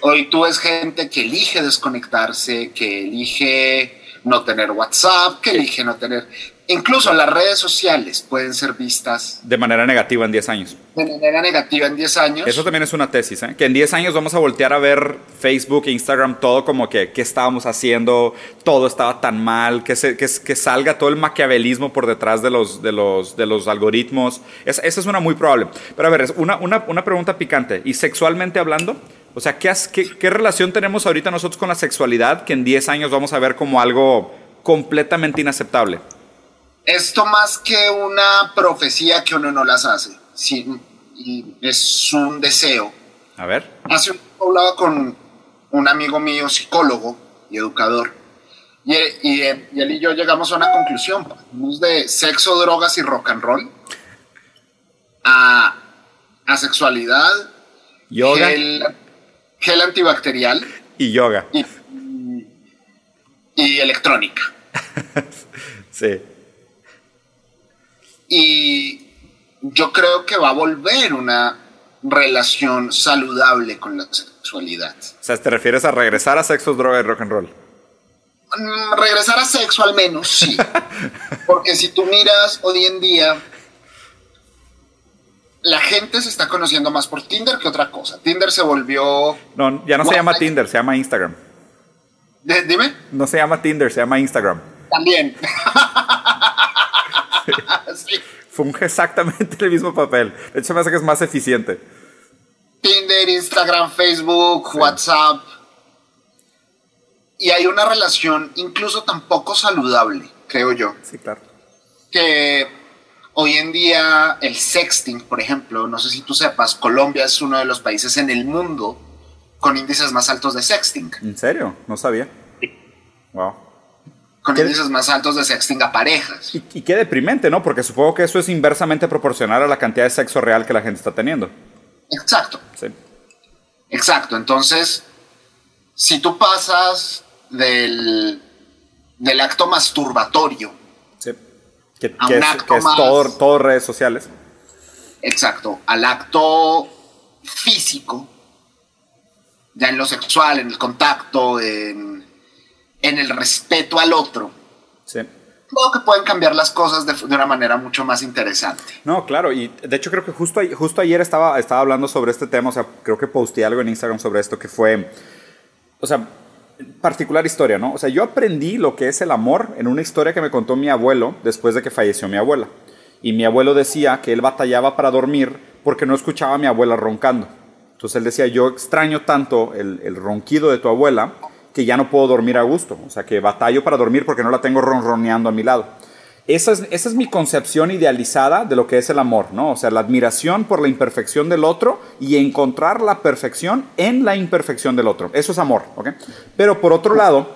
[SPEAKER 2] Hoy tú ves gente que elige desconectarse, que elige no tener WhatsApp, que elige no tener... Incluso las redes sociales pueden ser vistas.
[SPEAKER 1] De manera negativa en 10 años.
[SPEAKER 2] De manera negativa en 10 años.
[SPEAKER 1] Eso también es una tesis, ¿eh? Que en 10 años vamos a voltear a ver Facebook Instagram todo como que qué estábamos haciendo, todo estaba tan mal, que, se, que, que, salga todo el maquiavelismo por detrás de los, de los, de los algoritmos. esa es una muy probable. Pero a ver, una, una, una pregunta picante. ¿Y sexualmente hablando? O sea, ¿qué, qué, ¿qué relación tenemos ahorita nosotros con la sexualidad que en 10 años vamos a ver como algo completamente inaceptable?
[SPEAKER 2] Esto más que una profecía que uno no las hace, sí, y es un deseo.
[SPEAKER 1] A ver.
[SPEAKER 2] Hace un hablaba con un amigo mío, psicólogo y educador, y, y, él y yo llegamos a una conclusión, de sexo, drogas y rock and roll, a, a sexualidad,
[SPEAKER 1] yoga,
[SPEAKER 2] gel, gel, antibacterial
[SPEAKER 1] y yoga
[SPEAKER 2] y, y electrónica.
[SPEAKER 1] sí.
[SPEAKER 2] Y yo creo que va a volver una relación saludable con la sexualidad.
[SPEAKER 1] O sea, ¿te refieres a regresar a sexo, droga y rock and roll?
[SPEAKER 2] Mm, regresar a sexo al menos, sí. Porque si tú miras hoy en día, la gente se está conociendo más por Tinder que otra cosa. Tinder se volvió...
[SPEAKER 1] No, ya no se llama Tinder, se llama Instagram.
[SPEAKER 2] dime.
[SPEAKER 1] No se llama Tinder, se llama Instagram.
[SPEAKER 2] También.
[SPEAKER 1] Funge exactamente el mismo papel. De hecho, me hace que es más eficiente.
[SPEAKER 2] Tinder, Instagram, Facebook, WhatsApp. Y hay una relación incluso tampoco saludable, creo yo.
[SPEAKER 1] Sí, claro.
[SPEAKER 2] Que hoy en día el sexting, por ejemplo, no sé si tú sepas, Colombia es uno de los países en el mundo con índices más altos de sexting.
[SPEAKER 1] ¿En serio? No sabía. Wow.
[SPEAKER 2] Con índices más altos de sexting a parejas.
[SPEAKER 1] Y, y, qué deprimente, ¿no? Porque supongo que eso es inversamente proporcional a la cantidad de sexo real que la gente está teniendo.
[SPEAKER 2] Exacto.
[SPEAKER 1] Sí.
[SPEAKER 2] Exacto. Entonces, si tú pasas del, del acto masturbatorio
[SPEAKER 1] sí. que,
[SPEAKER 2] a
[SPEAKER 1] que
[SPEAKER 2] un
[SPEAKER 1] es,
[SPEAKER 2] acto
[SPEAKER 1] que es
[SPEAKER 2] más-
[SPEAKER 1] todo, todo redes sociales.
[SPEAKER 2] Exacto, al acto físico, ya en lo sexual, en el contacto, en, en el respeto al otro,
[SPEAKER 1] Sí.
[SPEAKER 2] creo que pueden cambiar las cosas de, de una manera mucho más interesante.
[SPEAKER 1] No, claro, y de hecho creo que justo, ayer estaba, estaba hablando sobre este tema, o sea, creo que posteé algo en Instagram sobre esto que fue, o sea, particular historia, ¿no? O sea, yo aprendí lo que es el amor en una historia que me contó mi abuelo después de que falleció mi abuela. Y mi abuelo decía que él batallaba para dormir porque no escuchaba a mi abuela roncando. Entonces él decía, yo extraño tanto el, el ronquido de tu abuela que ya no puedo dormir a gusto. O sea, que batallo para dormir porque no la tengo ronroneando a mi lado. Esa es, esa es mi concepción idealizada de lo que es el amor, ¿no? O sea, la admiración por la imperfección del otro y encontrar la perfección en la imperfección del otro. Eso es amor, ¿ok? Pero por otro lado,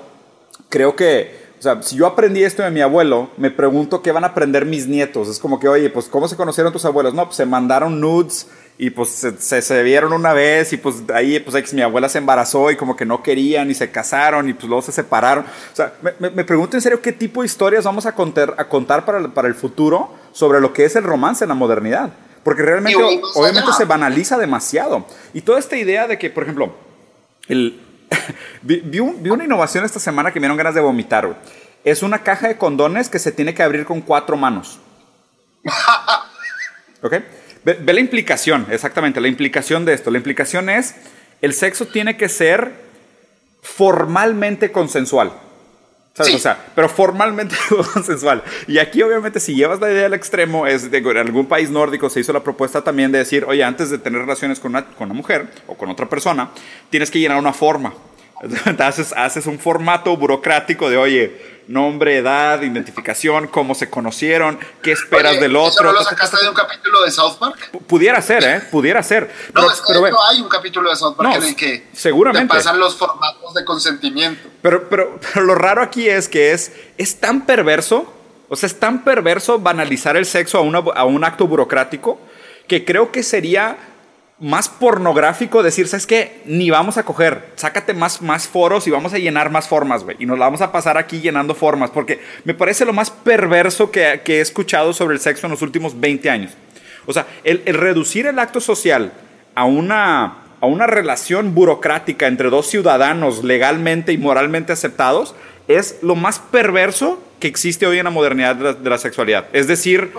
[SPEAKER 1] creo que, o sea, si yo aprendí esto de mi abuelo, me pregunto qué van a aprender mis nietos. Es como que, oye, pues, ¿cómo se conocieron tus abuelos? No, pues se mandaron nudes y pues se, se, se vieron una vez y pues ahí, pues mi abuela se embarazó y como que no querían y se casaron y pues luego se separaron. O sea, me, me, me pregunto en serio qué tipo de historias vamos a contar, a contar para, el, para el futuro sobre lo que es el romance en la modernidad. Porque realmente, obviamente, se banaliza demasiado. Y toda esta idea de que, por ejemplo, el, vi, vi un- vi una innovación esta semana que me dieron ganas de vomitar. güey. Es una caja de condones que se tiene que abrir con cuatro manos. ¿Ok? Ve, ve la implicación, exactamente, la implicación de esto. La implicación es, el sexo tiene que ser formalmente consensual. ¿Sabes?
[SPEAKER 2] Sí.
[SPEAKER 1] O sea, pero formalmente consensual. Y aquí, obviamente, si llevas la idea al extremo, es de, en algún país nórdico se hizo la propuesta también de decir, oye, antes de tener relaciones con una, con una mujer o con otra persona, tienes que llenar una forma. Entonces, haces, haces un formato burocrático de, oye, nombre, edad, identificación, cómo se conocieron, qué esperas
[SPEAKER 2] Oye,
[SPEAKER 1] del
[SPEAKER 2] ¿eso
[SPEAKER 1] otro.
[SPEAKER 2] no lo sacaste de un capítulo de South Park?
[SPEAKER 1] P- Pudiera ser, ¿eh? Pudiera ser.
[SPEAKER 2] No,
[SPEAKER 1] Pero,
[SPEAKER 2] es que
[SPEAKER 1] pero,
[SPEAKER 2] hecho hay un capítulo de South Park
[SPEAKER 1] No,
[SPEAKER 2] en el que
[SPEAKER 1] seguramente.
[SPEAKER 2] te pasan los formatos de consentimiento.
[SPEAKER 1] pero, pero, pero lo raro aquí es que es, es tan perverso, o sea, es tan perverso banalizar el sexo a, una- a un acto burocrático que creo que sería más pornográfico decir, ¿sabes qué? Ni vamos a coger, sácate más, más foros y vamos a llenar más formas, güey. Y nos la vamos a pasar aquí llenando formas, porque me parece lo más perverso que, que he escuchado sobre el sexo en los últimos 20 años. O sea, el, el reducir el acto social a una, a una relación burocrática entre dos ciudadanos legalmente y moralmente aceptados es lo más perverso que existe hoy en la modernidad de la, de la sexualidad. Es decir.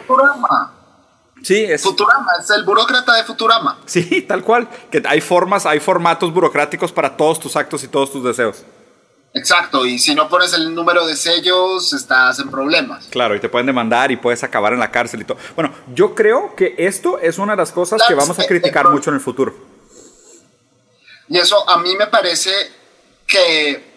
[SPEAKER 1] Sí, es...
[SPEAKER 2] Futurama, es el burócrata de Futurama.
[SPEAKER 1] Sí, tal cual. Que hay formas, hay formatos burocráticos para todos tus actos y todos tus deseos.
[SPEAKER 2] Exacto, y si no pones el número de sellos, estás en problemas.
[SPEAKER 1] Claro, y te pueden demandar y puedes acabar en la cárcel y todo. Bueno, yo creo que esto es una de las cosas que vamos a
[SPEAKER 2] the-
[SPEAKER 1] criticar mucho en el futuro.
[SPEAKER 2] Y eso a mí me parece que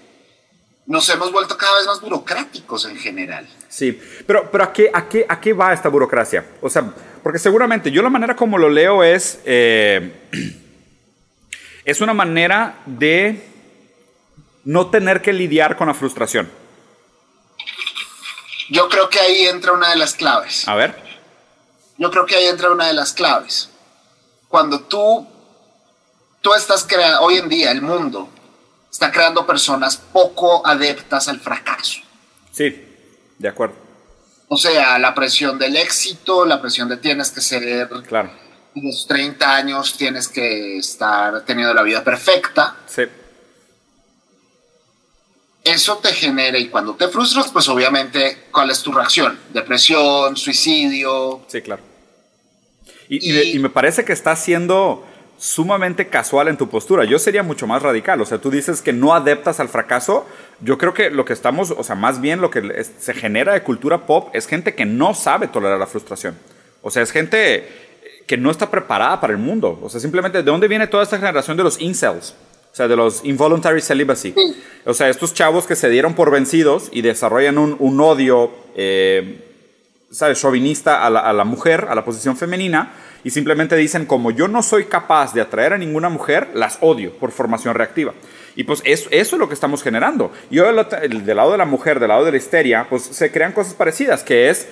[SPEAKER 2] nos hemos vuelto cada vez más burocráticos en general.
[SPEAKER 1] Sí, pero, pero ¿a, qué, a, qué, ¿a qué va esta burocracia? O sea, porque seguramente yo la manera como lo leo es, eh, es una manera de no tener que lidiar con la frustración.
[SPEAKER 2] Yo creo que ahí entra una de las claves.
[SPEAKER 1] A ver,
[SPEAKER 2] Yo creo que ahí entra una de las claves. Cuando tú, tú estás creando, hoy en día el mundo está creando personas poco adeptas al fracaso.
[SPEAKER 1] sí, de acuerdo,
[SPEAKER 2] O sea, la presión del éxito, la presión de tienes que ser,
[SPEAKER 1] claro,
[SPEAKER 2] los 30 años tienes que estar teniendo la vida perfecta.
[SPEAKER 1] sí,
[SPEAKER 2] Eso te genera, y cuando te frustras, pues obviamente, ¿cuál es tu reacción? Depresión, suicidio.
[SPEAKER 1] sí, claro. Y, y me-
[SPEAKER 2] Y-
[SPEAKER 1] y me parece que estás siendo sumamente casual en tu postura. Yo sería mucho más radical. O sea, tú dices que no adeptas al fracaso. Yo creo que lo que estamos, o sea, más bien lo que es- se genera de cultura pop es gente que no sabe tolerar la frustración. O sea, es gente que no está preparada para el mundo. O sea, simplemente, ¿de dónde viene toda esta generación de los incels? O sea, de los involuntary celibacy. O sea, estos chavos que se dieron por vencidos y desarrollan un, un odio, eh, ¿sabes? Chauvinista a la, a la mujer, a la posición femenina, y simplemente dicen, como yo no soy capaz de atraer a ninguna mujer, las odio por formación reactiva. Y pues eso, eso es lo que estamos generando. Y yo del, lado de la mujer, del lado de la histeria, pues se crean cosas parecidas, que es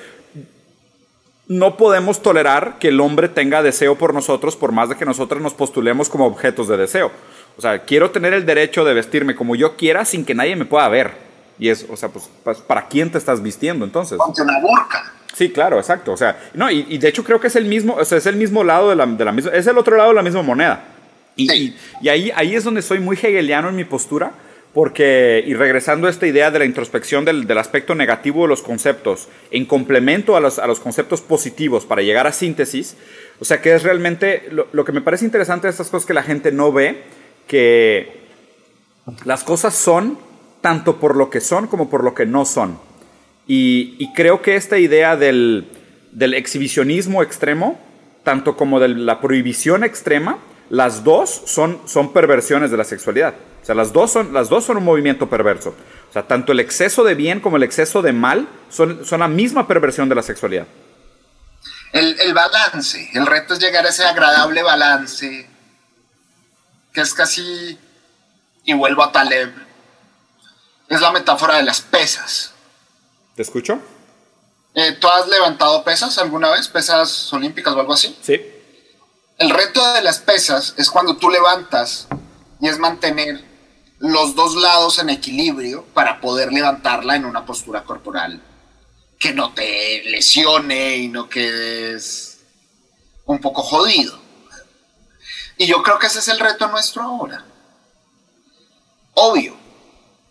[SPEAKER 1] no podemos tolerar que el hombre tenga deseo por nosotros por más de que nosotros nos postulemos como objetos de deseo. O sea, quiero tener el derecho de vestirme como yo quiera sin que nadie me pueda ver. Y es, o sea, pues, ¿para quién te estás vistiendo entonces?
[SPEAKER 2] Ponte una burka.
[SPEAKER 1] Sí, claro, exacto. O sea, no, y, y, de hecho creo que es el mismo, o sea, es el mismo lado de la, de la misma, es el otro lado de la misma moneda. Y,
[SPEAKER 2] Sí.
[SPEAKER 1] y, y ahí, ahí es donde soy muy hegeliano en mi postura, porque, y regresando a esta idea de la introspección del, del aspecto negativo de los conceptos, en complemento a los, a los conceptos positivos para llegar a síntesis, o sea, que es realmente, lo, lo que me parece interesante de estas cosas que la gente no ve, que las cosas son tanto por lo que son como por lo que no son. Y, y creo que esta idea del, del, exhibicionismo extremo, tanto como de la prohibición extrema, las dos son, son perversiones de la sexualidad. O sea, las dos, son, las dos son un movimiento perverso. O sea, tanto el exceso de bien como el exceso de mal son, son la misma perversión de la sexualidad.
[SPEAKER 2] El, el balance, el reto es llegar a ese agradable balance, que es casi, y vuelvo a Taleb, es la metáfora de las pesas.
[SPEAKER 1] ¿Te escucho?
[SPEAKER 2] Eh, ¿Tú has levantado pesas alguna vez? ¿Pesas olímpicas o algo así?
[SPEAKER 1] Sí.
[SPEAKER 2] El reto de las pesas es cuando tú levantas y es mantener los dos lados en equilibrio para poder levantarla en una postura corporal que no te lesione y no quedes un poco jodido. Y yo creo que ese es el reto nuestro ahora. Obvio,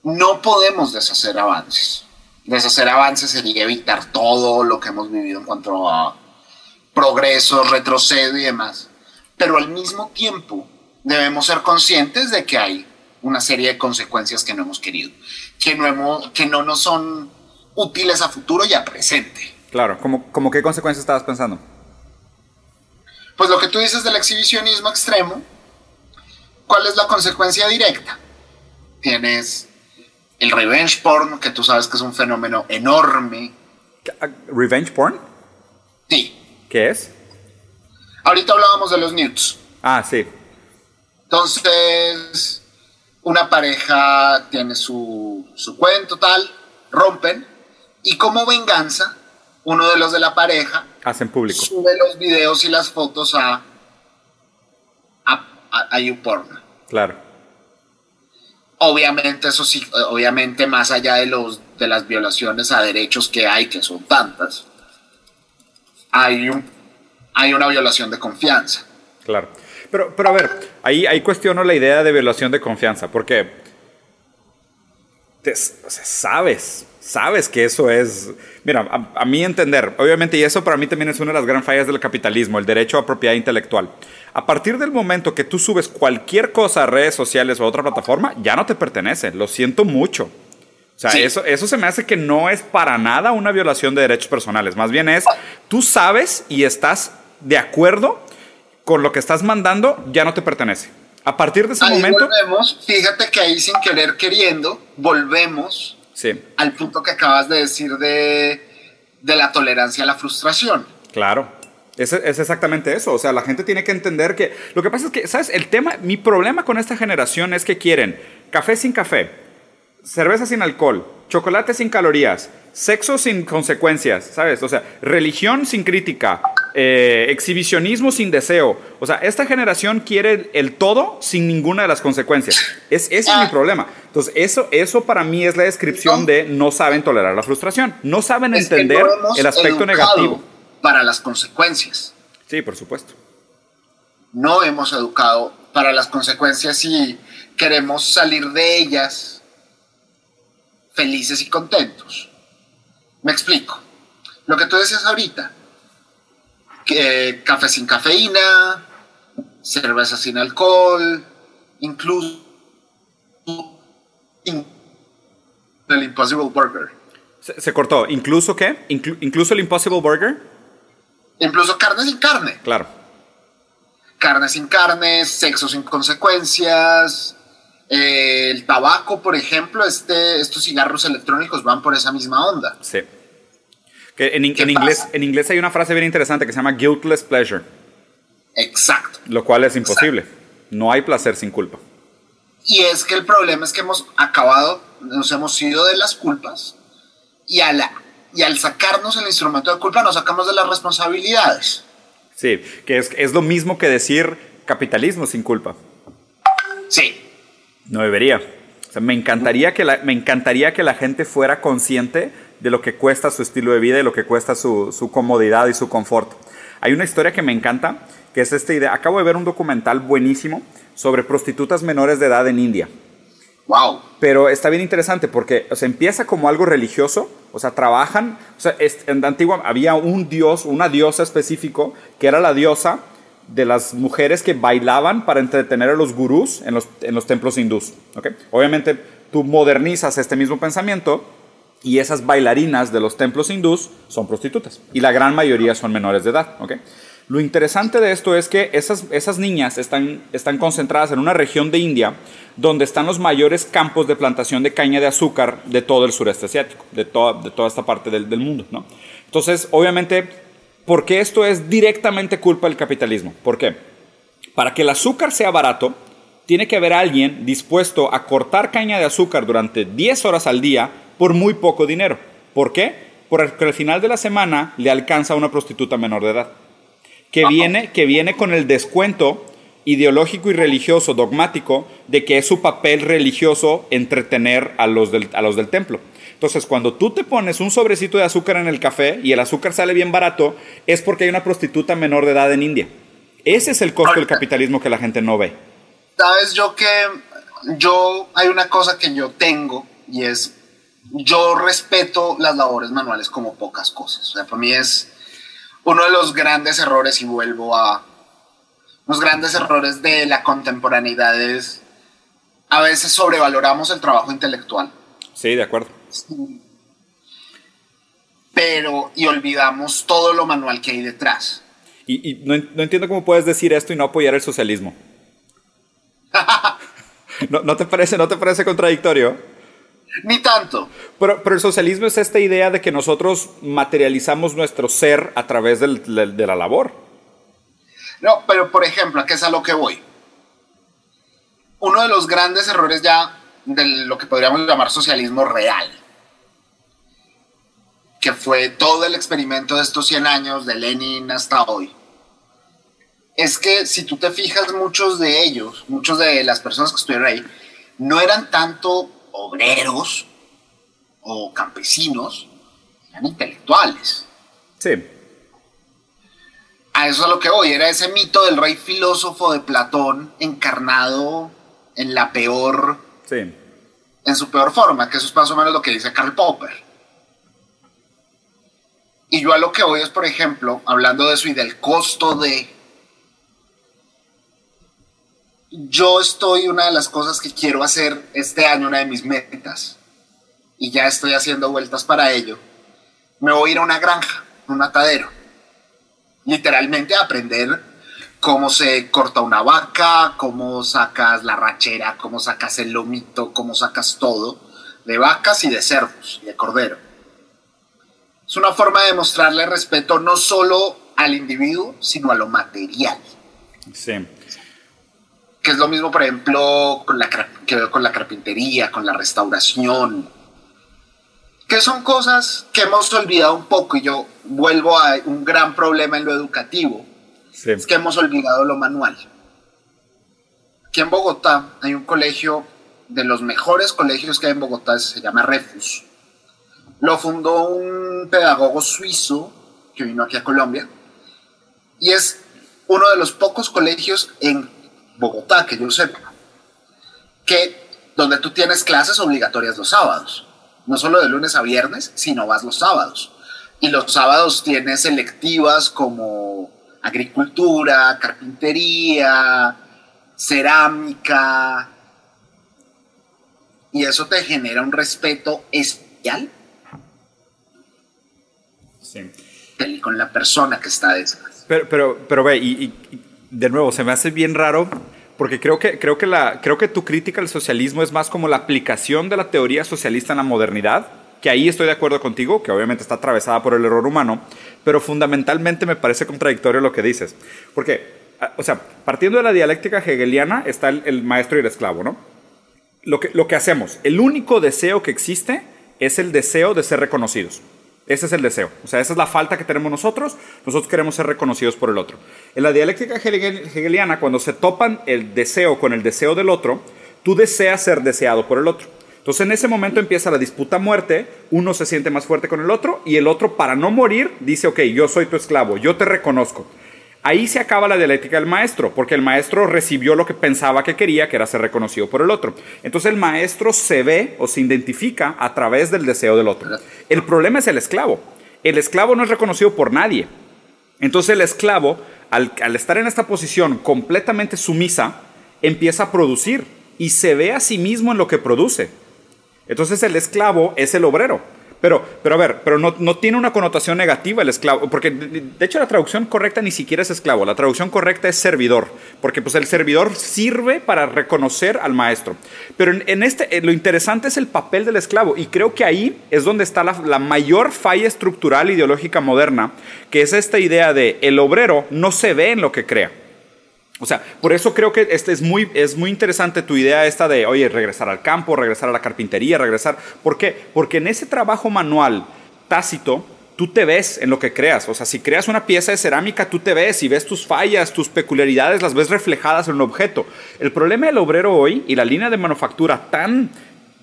[SPEAKER 2] no podemos deshacer avances. Deshacer avances sería evitar todo lo que hemos vivido en cuanto a progreso, retrocedo y demás. Pero al mismo tiempo debemos ser conscientes de que hay una serie de consecuencias que no hemos querido, que no, hemos, que no nos son útiles a futuro y a presente.
[SPEAKER 1] Claro, ¿cómo, cómo qué consecuencias estabas pensando?
[SPEAKER 2] Pues lo que tú dices del exhibicionismo extremo, ¿cuál es la consecuencia directa? Tienes el revenge porn, que tú sabes que es un fenómeno enorme.
[SPEAKER 1] ¿Revenge porn?
[SPEAKER 2] Sí.
[SPEAKER 1] ¿Qué es?
[SPEAKER 2] Ahorita hablábamos de los nudes.
[SPEAKER 1] Ah, sí.
[SPEAKER 2] Entonces, una pareja tiene su, su cuento tal, rompen, y como venganza, uno de los de la pareja
[SPEAKER 1] hacen público.
[SPEAKER 2] Sube los videos y las fotos a, a, a, a YouPorn.
[SPEAKER 1] Claro.
[SPEAKER 2] Obviamente, eso sí, obviamente, más allá de, los, de las violaciones a derechos que hay, que son tantas, hay, un, hay una violación de confianza.
[SPEAKER 1] Claro. Pero, pero a ver, ahí, ahí cuestiono la idea de violación de confianza, porque te, o sea, sabes, sabes que eso es, mira, a, a, mí entender, obviamente, y eso para mí también es una de las gran fallas del capitalismo, el derecho a propiedad intelectual. A partir del momento que tú subes cualquier cosa a redes sociales o a otra plataforma, ya no te pertenece, lo siento mucho. O sea, sí. eso, eso se me hace que no es para nada una violación de derechos personales, más bien es, tú sabes y estás de acuerdo con lo que estás mandando, ya no te pertenece. A partir de ese
[SPEAKER 2] ahí
[SPEAKER 1] momento...
[SPEAKER 2] Volvemos, fíjate que ahí sin querer queriendo, volvemos
[SPEAKER 1] Sí.
[SPEAKER 2] al punto que acabas de decir de, de la tolerancia a la frustración.
[SPEAKER 1] Claro. Es, es, exactamente eso. O sea, la gente tiene que entender que. Lo que pasa es que, ¿sabes? El tema, mi problema con esta generación es que quieren café sin café, cerveza sin alcohol, chocolate sin calorías, sexo sin consecuencias, ¿sabes? O sea, religión sin crítica, eh, exhibicionismo sin deseo. O sea, esta generación quiere el todo sin ninguna de las consecuencias. Es, ese ah. es mi problema. Entonces, eso, eso para mí es la descripción no. de no saben tolerar la frustración. No saben
[SPEAKER 2] es
[SPEAKER 1] entender
[SPEAKER 2] no
[SPEAKER 1] el aspecto negativo.
[SPEAKER 2] Para las consecuencias.
[SPEAKER 1] Sí, por supuesto.
[SPEAKER 2] No hemos educado para las consecuencias y queremos salir de ellas felices y contentos. Me explico. Lo que tú decías ahorita, que café sin cafeína, cerveza sin alcohol, incluso el Impossible Burger.
[SPEAKER 1] Se, se cortó. ¿Incluso qué? Inclu ¿Incluso el Impossible Burger?
[SPEAKER 2] Incluso carne sin carne.
[SPEAKER 1] Claro.
[SPEAKER 2] Carne sin carne, sexo sin consecuencias, Eh, el tabaco, por ejemplo, este, estos cigarros electrónicos van por esa misma onda.
[SPEAKER 1] Sí. Que en, inglés, en inglés hay una frase bien interesante que se llama guiltless pleasure.
[SPEAKER 2] Exacto.
[SPEAKER 1] Lo cual es imposible. No hay placer sin culpa.
[SPEAKER 2] Y es que el problema es que hemos acabado, nos hemos ido de las culpas y, a la, y al sacarnos el instrumento de culpa nos sacamos de las responsabilidades.
[SPEAKER 1] Sí, que es, es lo mismo que decir capitalismo sin culpa.
[SPEAKER 2] Sí.
[SPEAKER 1] No debería. O sea, me encantaría que la, me encantaría que la gente fuera consciente de lo que cuesta su estilo de vida y lo que cuesta su, su comodidad y su confort. Hay una historia que me encanta, que es esta idea. Acabo de ver un documental buenísimo sobre prostitutas menores de edad en India.
[SPEAKER 2] Wow.
[SPEAKER 1] Pero está bien interesante porque o sea, empieza como algo religioso, o sea, trabajan, o sea, en la antigua había un dios, una diosa específico, que era la diosa de las mujeres que bailaban para entretener a los gurús en los, en los templos hindús. ¿okay? Obviamente tú modernizas este mismo pensamiento y esas bailarinas de los templos hindús son prostitutas y la gran mayoría son menores de edad. ¿okay? Lo interesante de esto es que esas, esas niñas están, están concentradas en una región de India donde están los mayores campos de plantación de caña de azúcar de todo el sureste asiático, de toda, de toda esta parte del, del mundo. ¿no? Entonces, obviamente, ¿por qué esto es directamente culpa del capitalismo? ¿Por qué? Para que el azúcar sea barato, tiene que haber alguien dispuesto a cortar caña de azúcar durante 10 horas al día por muy poco dinero. ¿Por qué? Porque al final de la semana le alcanza a una prostituta menor de edad que viene, que viene con el descuento ideológico y religioso, dogmático, de que es su papel religioso entretener a los del, a los del templo. Entonces, cuando tú te pones un sobrecito de azúcar en el café y el azúcar sale bien barato, es porque hay una prostituta menor de edad en India. Ese es el costo del capitalismo que la gente no ve.
[SPEAKER 2] Sabes, yo que yo hay una cosa que yo tengo y es yo respeto las labores manuales como pocas cosas. O sea, para mí es uno de los grandes errores, y vuelvo a los grandes errores de la contemporaneidad es a veces sobrevaloramos el trabajo intelectual.
[SPEAKER 1] Sí, de acuerdo.
[SPEAKER 2] Pero, y olvidamos todo lo manual que hay detrás.
[SPEAKER 1] Y, no, entiendo cómo puedes decir esto y no apoyar el socialismo. ¿No, te parece, ¿No te parece contradictorio?
[SPEAKER 2] Ni tanto.
[SPEAKER 1] Pero, pero, el socialismo es esta idea de que nosotros materializamos nuestro ser a través del, de la labor.
[SPEAKER 2] No, pero por ejemplo, ¿a qué es a lo que voy? Uno de los grandes errores ya de lo que podríamos llamar socialismo real, que fue todo el experimento de estos 100 años de Lenin hasta hoy, es que si tú te fijas, muchos de ellos, muchos de las personas que estuvieron ahí, no eran tanto obreros o campesinos, eran intelectuales.
[SPEAKER 1] Sí.
[SPEAKER 2] A eso es lo que hoy era ese mito del rey filósofo de Platón encarnado en la peor.
[SPEAKER 1] Sí.
[SPEAKER 2] En su peor forma, que eso es más o menos lo que dice Karl Popper. Y yo a lo que voy es, por ejemplo, hablando de eso y del costo de yo estoy, una de las cosas que quiero hacer este año, una de mis metas, y ya estoy haciendo vueltas para ello, me voy a ir a una granja, un matadero, literalmente a aprender cómo se corta una vaca, cómo sacas la rachera, cómo sacas el lomito, cómo sacas todo de vacas y de cerdos y de cordero. Es una forma de mostrarle respeto no solo al individuo, sino a lo material.
[SPEAKER 1] Sí
[SPEAKER 2] que es lo mismo, por ejemplo, con la, que con la carpintería, con la restauración, que son cosas que hemos olvidado un poco y yo vuelvo a un gran problema en lo educativo, es que hemos olvidado lo manual. Aquí en Bogotá hay un colegio, de los mejores colegios que hay en Bogotá, se llama Refus. Lo fundó un pedagogo suizo que vino aquí a Colombia y es uno de los pocos colegios en Bogotá, que yo sepa, que donde tú tienes clases obligatorias los sábados, no solo de lunes a viernes, sino vas los sábados. Y los sábados tienes selectivas como agricultura, carpintería, cerámica, y eso te genera un respeto especial
[SPEAKER 1] sí.
[SPEAKER 2] con la persona que está detrás.
[SPEAKER 1] Pero, pero, pero ve, y de nuevo, se me hace bien raro porque creo que, creo, que la, creo que tu crítica al socialismo es más como la aplicación de la teoría socialista en la modernidad, que ahí estoy de acuerdo contigo, que obviamente está atravesada por el error humano, pero fundamentalmente me parece contradictorio lo que dices. Porque, ah, o sea, partiendo de la dialéctica hegeliana está el, maestro y el esclavo, ¿no? Lo que, lo que hacemos, el único deseo que existe es el deseo de ser reconocidos. Ese es el deseo. O sea, esa es la falta que tenemos nosotros. Nosotros queremos ser reconocidos por el otro. En la dialéctica hegeliana, cuando se topan el deseo con el deseo del otro, tú deseas ser deseado por el otro. Entonces en ese momento empieza la disputa muerte, uno se siente más fuerte con el otro y el otro para no morir dice, ok, yo soy tu esclavo, yo te reconozco. Ahí se acaba la dialéctica del maestro, porque el maestro recibió lo que pensaba que quería, que era ser reconocido por el otro. Entonces el maestro se ve o se identifica a través del deseo del otro. El problema es el esclavo. El esclavo no es reconocido por nadie. Entonces el esclavo, al, estar en esta posición completamente sumisa, empieza a producir y se ve a sí mismo en lo que produce. Entonces el esclavo es el obrero. Pero, pero a ver, pero no, no, tiene una connotación negativa el esclavo, porque de, hecho la traducción correcta ni siquiera es esclavo, la traducción correcta es servidor, porque pues el servidor sirve para reconocer al maestro. Pero en, este, eh, lo interesante es el papel del esclavo, y creo que ahí es donde está la, la mayor falla estructural ideológica moderna, que es esta idea de el obrero no se ve en lo que crea. O sea, por eso creo que este es muy, es muy interesante tu idea esta de, oye, regresar al campo, regresar a la carpintería, regresar. ¿Por qué? Porque en ese trabajo manual tácito, tú te ves en lo que creas. O sea, si creas una pieza de cerámica, tú te ves y ves tus fallas, tus peculiaridades, las ves reflejadas en un objeto. El problema del obrero hoy y la línea de manufactura tan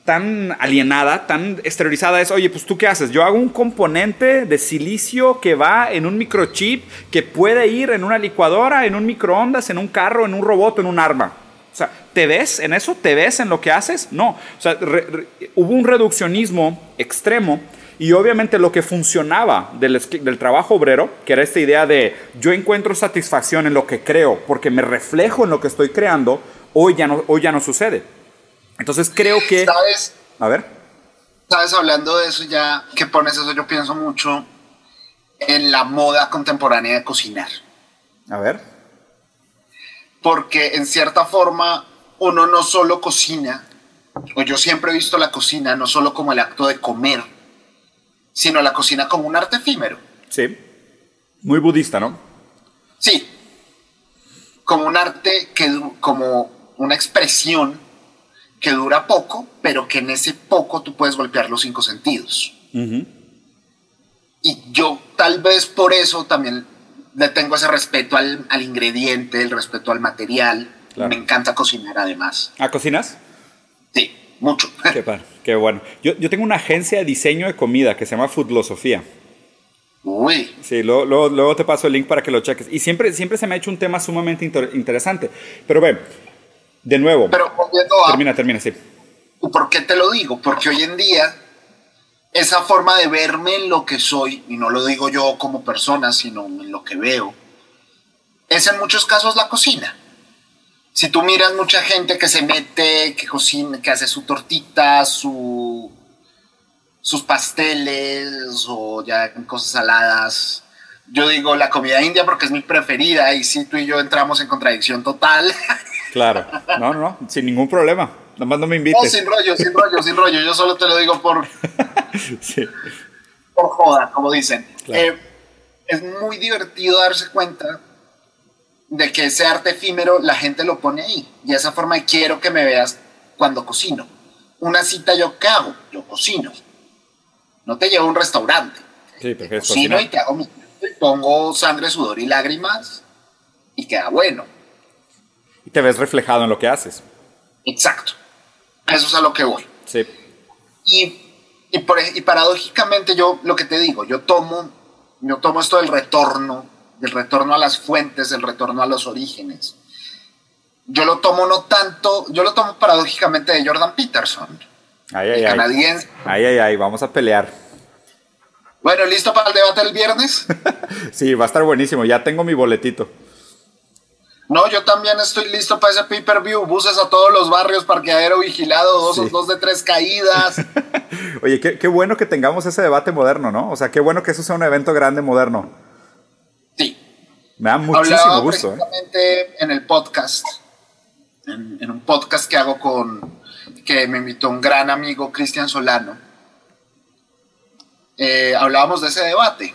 [SPEAKER 1] tan alienada, tan esterilizada es, oye, pues tú qué haces? Yo hago un componente de silicio que va en un microchip que puede ir en una licuadora, en un microondas, en un carro, en un robot, en un arma. O sea, ¿te ves en eso? ¿Te ves en lo que haces? No. O sea, hubo un reduccionismo extremo y obviamente lo que funcionaba del, del, trabajo obrero, que era esta idea de yo encuentro satisfacción en lo que creo porque me reflejo en lo que estoy creando, hoy ya no, hoy ya no sucede. Entonces creo que...
[SPEAKER 2] ¿Sabes?
[SPEAKER 1] A ver.
[SPEAKER 2] Sabes, hablando de eso ya, que pones eso, yo pienso mucho en la moda contemporánea de cocinar.
[SPEAKER 1] A ver.
[SPEAKER 2] Porque en cierta forma uno no solo cocina, o yo siempre he visto la cocina no solo como el acto de comer, sino la cocina como un arte efímero.
[SPEAKER 1] Sí. Muy budista, ¿no?
[SPEAKER 2] Sí. Como un arte que, como una expresión que dura poco, pero que en ese poco tú puedes golpear los cinco sentidos. Y yo tal vez por eso también le tengo ese respeto al, ingrediente, el respeto al material. Me encanta cocinar además.
[SPEAKER 1] ¿Ah, cocinas?
[SPEAKER 2] Sí, mucho.
[SPEAKER 1] Qué, qué bueno. Yo, tengo una agencia de diseño de comida que se llama Foodlosofía.
[SPEAKER 2] Uy.
[SPEAKER 1] Sí, luego, luego, te paso el link para que lo cheques. Y siempre, siempre se me ha hecho un tema sumamente interesante. Pero ve, de nuevo.
[SPEAKER 2] Pero
[SPEAKER 1] Termina, termina, sí.
[SPEAKER 2] ¿Por qué te lo digo? Porque hoy en día esa forma de verme en lo que soy, y no lo digo yo como persona, sino en lo que veo, es en muchos casos la cocina. Si tú miras mucha gente que se mete, que cocina, que hace su tortita, su, sus pasteles o ya cosas saladas, yo digo la comida india porque es mi preferida y si tú y yo entramos en contradicción total.
[SPEAKER 1] Claro, no, no, sin ningún problema. Nomás no me invites. No,
[SPEAKER 2] sin rollo, sin rollo, sin rollo. Yo solo te lo digo por. sí. Por joda, como dicen. Eh, es muy divertido darse cuenta de que ese arte efímero la gente lo pone ahí. Y esa forma de quiero que me veas cuando cocino. Una cita yo qué hago? Yo cocino. No te llevo a un restaurante.
[SPEAKER 1] Sí, perfecto.
[SPEAKER 2] Cocino y te hago mi pongo sangre, sudor y lágrimas y queda bueno.
[SPEAKER 1] Y te ves reflejado en lo que haces.
[SPEAKER 2] Exacto. Eso es a lo que voy.
[SPEAKER 1] Sí.
[SPEAKER 2] Y, y, paradójicamente yo lo que te digo, yo tomo, yo tomo esto del retorno, del retorno a las fuentes, del retorno a los orígenes. Yo lo tomo no tanto, yo lo tomo paradójicamente de Jordan Peterson,
[SPEAKER 1] ay, ay, canadiense. Ay, ay, ay, vamos a pelear.
[SPEAKER 2] Bueno, ¿listo para el debate el viernes?
[SPEAKER 1] sí, va a estar buenísimo. Ya tengo mi boletito.
[SPEAKER 2] No, yo también estoy listo para ese pay-per-view. Buses a todos los barrios, parqueadero vigilado, dos, dos de tres caídas.
[SPEAKER 1] Oye, qué, bueno que tengamos ese debate moderno, ¿no? O sea, qué bueno que eso sea un evento grande moderno.
[SPEAKER 2] Sí.
[SPEAKER 1] Me da muchísimo gusto.
[SPEAKER 2] ¿eh? en el podcast en, un podcast que hago con, que me invitó un gran amigo, Cristian Solano, eh, hablábamos de ese debate.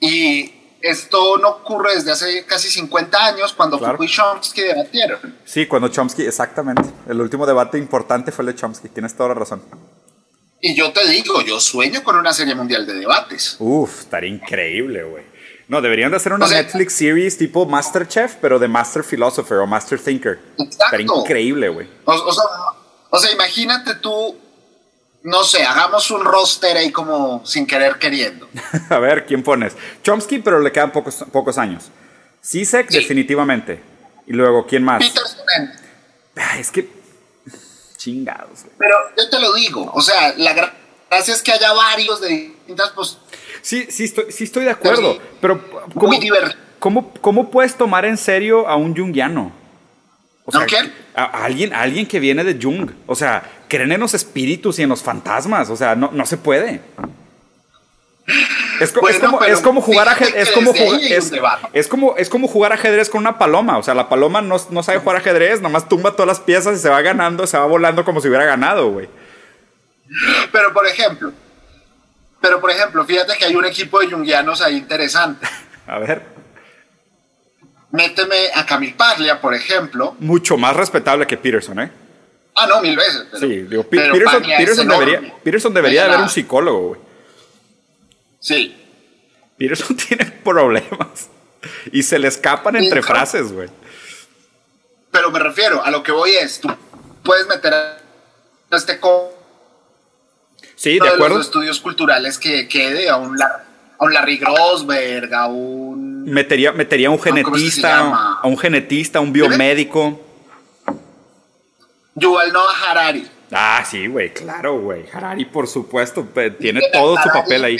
[SPEAKER 2] Y esto no ocurre desde hace casi 50 años cuando claro. Foucault y Chomsky debatieron.
[SPEAKER 1] Sí, cuando Chomsky, exactamente. El último debate importante fue el de Chomsky, tienes toda la razón.
[SPEAKER 2] Y yo te digo, yo sueño con una serie mundial de debates.
[SPEAKER 1] Uf, estaría increíble, güey. No, deberían de hacer una Netflix series tipo Masterchef, pero de Master Philosopher o Master Thinker. Exacto. Estaría increíble, güey.
[SPEAKER 2] O, sea, o sea, imagínate tú no sé, hagamos un roster ahí como sin querer queriendo.
[SPEAKER 1] a ver, ¿quién pones? Chomsky, pero le quedan pocos, pocos años. Sisek, definitivamente. Y luego, ¿quién más? Peterson. es que. Chingados.
[SPEAKER 2] Pero yo te lo digo, o sea, la gracia es que haya varios de distintas pues
[SPEAKER 1] Sí, sí estoy, sí estoy de acuerdo. Pero, ¿cómo, muy divertido. ¿cómo, ¿cómo, puedes tomar en serio a un jungiano? O sea,
[SPEAKER 2] quién?
[SPEAKER 1] A, alguien, alguien que viene de Jung. O sea, creen en los espíritus y en los fantasmas. O sea, no, no se puede. Es, como, es, como, jugar ajedrez. Es como, es, como, es como jugar ajedrez con una paloma. O sea, la paloma no, no, sabe jugar ajedrez, nomás tumba todas las piezas y se va ganando, se va volando como si hubiera ganado, güey.
[SPEAKER 2] Pero por ejemplo, pero por ejemplo, fíjate que hay un equipo de jungianos ahí interesante.
[SPEAKER 1] a ver.
[SPEAKER 2] Méteme a Camille Paglia, por ejemplo.
[SPEAKER 1] Mucho más respetable que Peterson, ¿eh?
[SPEAKER 2] Ah, no, mil veces.
[SPEAKER 1] sí, digo, Peterson, debería, Peterson debería de haber un psicólogo, güey.
[SPEAKER 2] Sí.
[SPEAKER 1] Peterson tiene problemas. Y se le escapan entre frases, güey.
[SPEAKER 2] Pero me refiero, a lo que voy es, tú puedes meter a este co
[SPEAKER 1] Sí, de acuerdo.
[SPEAKER 2] los estudios culturales que quede a un, a un Larry Grossberg, a un...
[SPEAKER 1] Metería, metería un genetista, a un genetista, un biomédico.
[SPEAKER 2] Yuval Noah Harari.
[SPEAKER 1] Ah, sí, güey, claro, güey. Harari, por supuesto, tiene todo su papel ahí.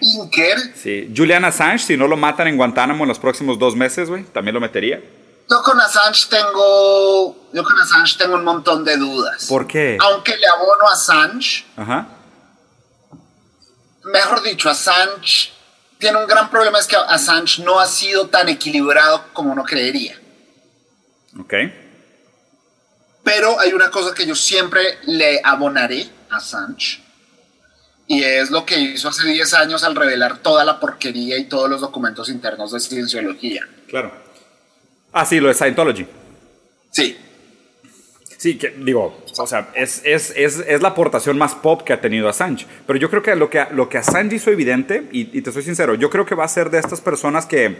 [SPEAKER 2] Pinker.
[SPEAKER 1] Sí, Julian Assange, si no lo matan en Guantánamo en los próximos dos meses, güey, también lo metería.
[SPEAKER 2] Yo con Assange tengo, yo con Assange tengo un montón de dudas.
[SPEAKER 1] ¿Por qué?
[SPEAKER 2] Aunque le abono a Assange. Ajá. Mejor dicho, Assange tiene un gran problema, es que Assange no ha sido tan equilibrado como uno creería.
[SPEAKER 1] Ok.
[SPEAKER 2] Pero hay una cosa que yo siempre le abonaré a Assange. Y es lo que hizo hace 10 años al revelar toda la porquería y todos los documentos internos de cienciología.
[SPEAKER 1] Claro. Ah, sí, lo de Scientology.
[SPEAKER 2] Sí.
[SPEAKER 1] Sí, que digo, o sea, es, es, es, es, la aportación más pop que ha tenido Assange. Pero yo creo que lo que, lo que Assange hizo evidente, y, y te soy sincero, yo creo que va a ser de estas personas que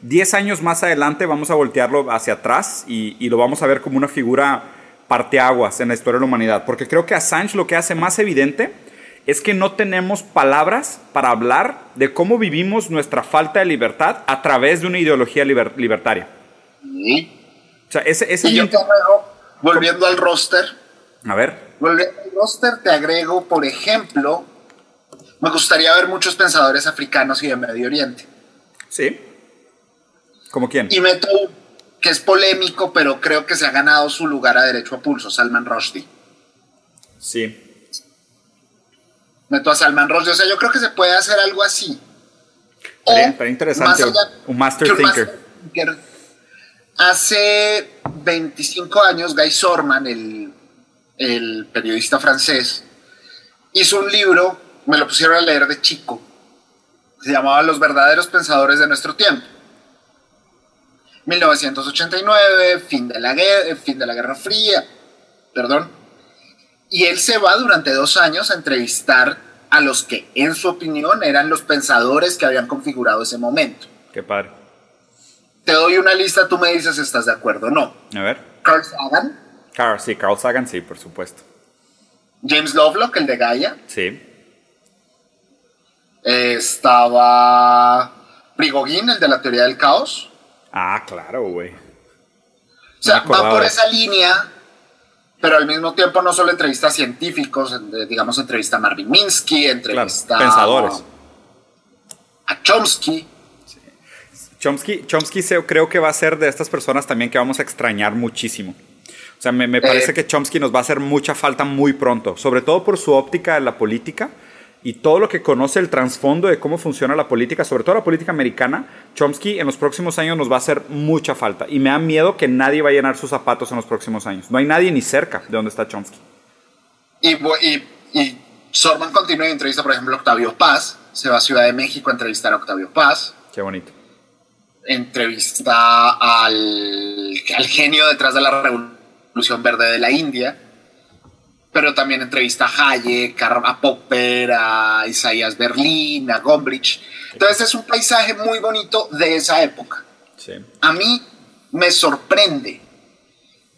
[SPEAKER 1] 10 años más adelante vamos a voltearlo hacia atrás y, y lo vamos a ver como una figura parteaguas en la historia de la humanidad. Porque creo que Assange lo que hace más evidente es que no tenemos palabras para hablar de cómo vivimos nuestra falta de libertad a través de una ideología libertaria. O sea, ese, ese
[SPEAKER 2] y yo te volviendo al roster.
[SPEAKER 1] A ver.
[SPEAKER 2] Volviendo al roster, te agrego, por ejemplo, me gustaría ver muchos pensadores africanos y de Medio Oriente.
[SPEAKER 1] Sí. ¿Como quién?
[SPEAKER 2] Y meto que es polémico, pero creo que se ha ganado su lugar a derecho a pulso, Salman Rushdie.
[SPEAKER 1] Sí.
[SPEAKER 2] Meto a Salman Rushdie, o sea, yo creo que se puede hacer algo así.
[SPEAKER 1] Estaría, interesante, un master thinker.
[SPEAKER 2] Hace 25 años, Guy Sorman, el, periodista francés, hizo un libro, me lo pusieron a leer de chico, se llamaba Los verdaderos pensadores de nuestro tiempo 1989, fin de la guerra, eh, fin de la Guerra Fría, perdón. Y él se va durante dos años a entrevistar a los que, en su opinión, eran los pensadores que habían configurado ese momento.
[SPEAKER 1] Qué padre.
[SPEAKER 2] Te doy una lista, tú me dices si estás de acuerdo o no.
[SPEAKER 1] A ver.
[SPEAKER 2] Carl Sagan.
[SPEAKER 1] Carl, sí, Carl Sagan, sí, por supuesto.
[SPEAKER 2] James Lovelock, el de Gaia.
[SPEAKER 1] Sí.
[SPEAKER 2] estaba Prigogine, el de la teoría del caos.
[SPEAKER 1] Ah, claro, güey.
[SPEAKER 2] O sea, va por esa línea, pero al mismo tiempo no solo entrevista a científicos, digamos, entrevista a Marvin Minsky, entrevista
[SPEAKER 1] pensadores.
[SPEAKER 2] a Chomsky.
[SPEAKER 1] Chomsky, Chomsky creo que va a ser de estas personas también que vamos a extrañar muchísimo. O sea, me, parece eh. que Chomsky nos va a hacer mucha falta muy pronto, sobre todo por su óptica de la política y todo lo que conoce el trasfondo de cómo funciona la política, sobre todo la política americana, Chomsky en los próximos años nos va a hacer mucha falta. Y me da miedo que nadie va a llenar sus zapatos en los próximos años. No hay nadie ni cerca de donde está Chomsky.
[SPEAKER 2] Y, y, y Sorman continúa y entrevista, por ejemplo, a Octavio Paz. Se va a Ciudad de México a entrevistar a Octavio Paz.
[SPEAKER 1] Qué bonito.
[SPEAKER 2] Entrevista al, al genio detrás de la Revolución Verde de la India pero también entrevista a Hayek, a Popper, a Isaías Berlín, a Gombrich. Entonces es un paisaje muy bonito de esa época. A mí me sorprende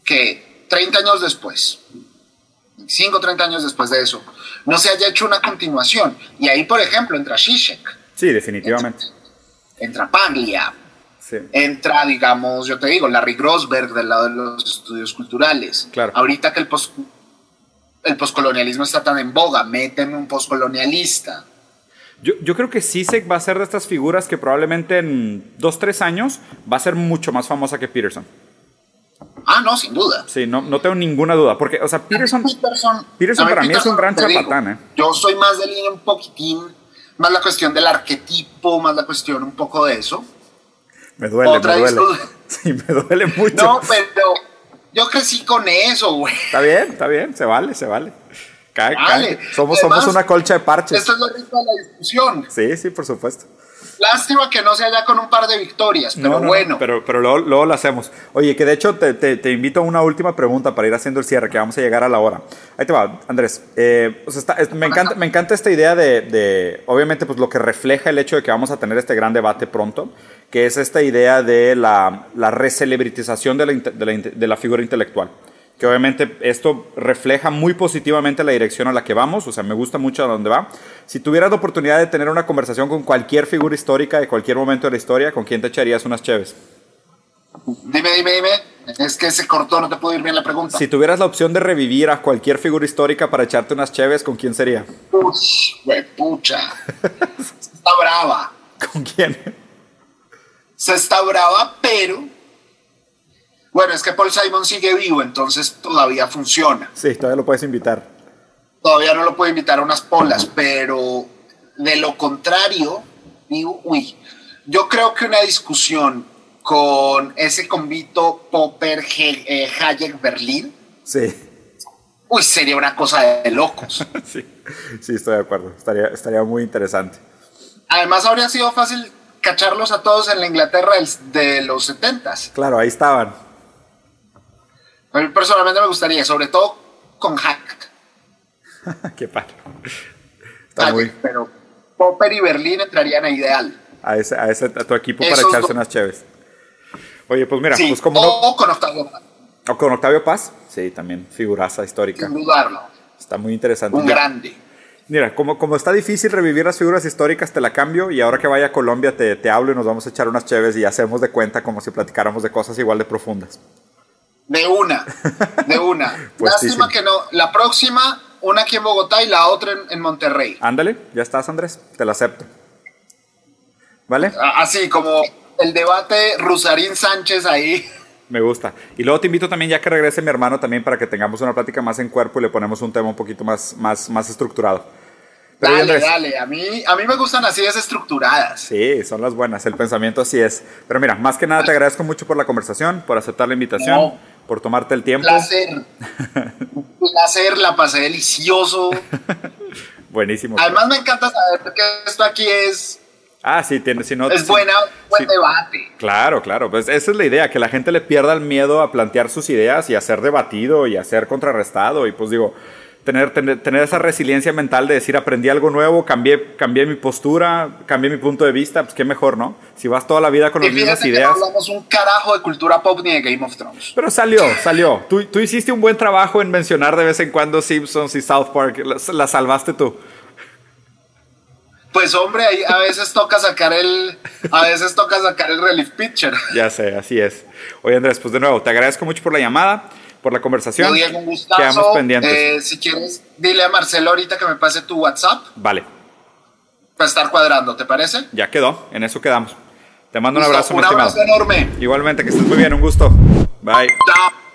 [SPEAKER 2] que 30 años después, 5 o 30 años después de eso, no se haya hecho una continuación. Y ahí, por ejemplo, entra Zizek.
[SPEAKER 1] Sí, definitivamente.
[SPEAKER 2] Entra, Paglia. Entra, digamos, yo te digo, Larry Grossberg del lado de los estudios culturales.
[SPEAKER 1] Claro.
[SPEAKER 2] Ahorita que el post el poscolonialismo está tan en boga, méteme un poscolonialista.
[SPEAKER 1] Yo, yo, creo que Sisek va a ser de estas figuras que probablemente en dos, tres años va a ser mucho más famosa que Peterson.
[SPEAKER 2] Ah, no, sin duda.
[SPEAKER 1] Sí, no, no tengo ninguna duda. Porque, o sea, Peterson, Peterson, para mí es un gran chapatán, ¿eh?
[SPEAKER 2] Yo soy más de línea un poquitín, más la cuestión del arquetipo, más la cuestión un poco de eso.
[SPEAKER 1] Me duele, me duele. Sí, me duele mucho.
[SPEAKER 2] No, pero yo crecí con eso, güey.
[SPEAKER 1] Está bien, está bien, se vale, se vale. vale. Somos, somos una colcha de parches.
[SPEAKER 2] Esto es lo rico de la discusión.
[SPEAKER 1] Sí, sí, por supuesto.
[SPEAKER 2] Lástima que no sea ya con un par de victorias, pero bueno.
[SPEAKER 1] pero pero luego, luego, lo hacemos. Oye, que de hecho te, te, invito a una última pregunta para ir haciendo el cierre, que vamos a llegar a la hora. Ahí te va, Andrés. Eh, me, encanta, me encanta esta idea de, de, obviamente, pues lo que refleja el hecho de que vamos a tener este gran debate pronto que es esta idea de la, la recelebritización de la, de, la, de la, figura intelectual. Que obviamente esto refleja muy positivamente la dirección a la que vamos, o sea, me gusta mucho a dónde va. Si tuvieras la oportunidad de tener una conversación con cualquier figura histórica de cualquier momento de la historia, ¿con quién te echarías unas cheves?
[SPEAKER 2] Dime, dime, dime. Es que se cortó, no te puedo ir bien la pregunta.
[SPEAKER 1] Si tuvieras la opción de revivir a cualquier figura histórica para echarte unas cheves, ¿con quién sería?
[SPEAKER 2] Uy, pucha. Está brava.
[SPEAKER 1] ¿Con quién?
[SPEAKER 2] se está brava, pero bueno, es que Paul Simon sigue vivo, entonces todavía funciona.
[SPEAKER 1] Sí, todavía lo puedes invitar.
[SPEAKER 2] Todavía no lo puedo invitar a unas polas, pero de lo contrario, digo, uy, yo creo que una discusión con ese convito Popper eh, Hayek Berlín.
[SPEAKER 1] Sí.
[SPEAKER 2] Uy, sería una cosa de locos.
[SPEAKER 1] sí, sí, estoy de acuerdo. Estaría, estaría muy interesante.
[SPEAKER 2] Además, habría sido fácil cacharlos a todos en la Inglaterra de los 70
[SPEAKER 1] Claro, ahí estaban.
[SPEAKER 2] A mí personalmente me gustaría, sobre todo con Hack.
[SPEAKER 1] Qué padre.
[SPEAKER 2] Pero Popper y Berlín entrarían a ideal.
[SPEAKER 1] A, ese, a, ese, a tu equipo para echarse unas chéves. Oye, pues mira, pues como
[SPEAKER 2] o con Octavio Paz.
[SPEAKER 1] O con Octavio Paz, sí, también, figuraza histórica.
[SPEAKER 2] Sin dudarlo.
[SPEAKER 1] Está muy interesante.
[SPEAKER 2] Un grande.
[SPEAKER 1] Mira, como, como está difícil revivir las figuras históricas, te la cambio y ahora que vaya a Colombia te, te hablo y nos vamos a echar unas cheves y hacemos de cuenta como si platicáramos de cosas igual de profundas.
[SPEAKER 2] De una, de una. pues Lástima que no. La próxima, una aquí en Bogotá y la otra en, Monterrey.
[SPEAKER 1] Ándale, ya estás, Andrés. Te la acepto. ¿Vale?
[SPEAKER 2] Así como el debate Rusarín Sánchez ahí.
[SPEAKER 1] Me gusta. Y luego te invito también, ya que regrese mi hermano, también para que tengamos una plática más en cuerpo y le ponemos un tema un poquito más, más, más estructurado.
[SPEAKER 2] dale, dale. A mí, a mí me gustan así desestructuradas.
[SPEAKER 1] Sí, son las buenas. El pensamiento así es. Pero mira, más que nada te agradezco mucho por la conversación, por aceptar la invitación, por tomarte el tiempo.
[SPEAKER 2] Placer. placer, la pasé delicioso.
[SPEAKER 1] Buenísimo.
[SPEAKER 2] Además me encanta saber que esto aquí es
[SPEAKER 1] Ah, sí, tiene, si no,
[SPEAKER 2] es buena, buen debate.
[SPEAKER 1] Claro, claro, pues esa es la idea, que la gente le pierda el miedo a plantear sus ideas y a ser debatido y a ser contrarrestado y pues digo, tener, tener, esa resiliencia mental de decir aprendí algo nuevo, cambié, cambié mi postura, cambié mi punto de vista, pues qué mejor, ¿no? Si vas toda la vida con las mismas ideas.
[SPEAKER 2] no hablamos un carajo de cultura pop ni de Game of Thrones.
[SPEAKER 1] Pero salió, salió. Tú, tú hiciste un buen trabajo en mencionar de vez en cuando Simpsons y South Park, la salvaste tú
[SPEAKER 2] pues hombre, ahí a veces toca sacar el, a veces toca sacar el relief pitcher.
[SPEAKER 1] Ya sé, así es. Oye Andrés, pues de nuevo, te agradezco mucho por la llamada, por la conversación.
[SPEAKER 2] Diego, un gustazo. Quedamos pendientes. Eh, si quieres, dile a Marcelo ahorita que me pase tu WhatsApp.
[SPEAKER 1] Vale.
[SPEAKER 2] Para estar cuadrando, ¿te parece?
[SPEAKER 1] Ya quedó, en eso quedamos. Te mando un abrazo,
[SPEAKER 2] un abrazo enorme.
[SPEAKER 1] Igualmente, que estés muy bien, un gusto. Bye. Chao.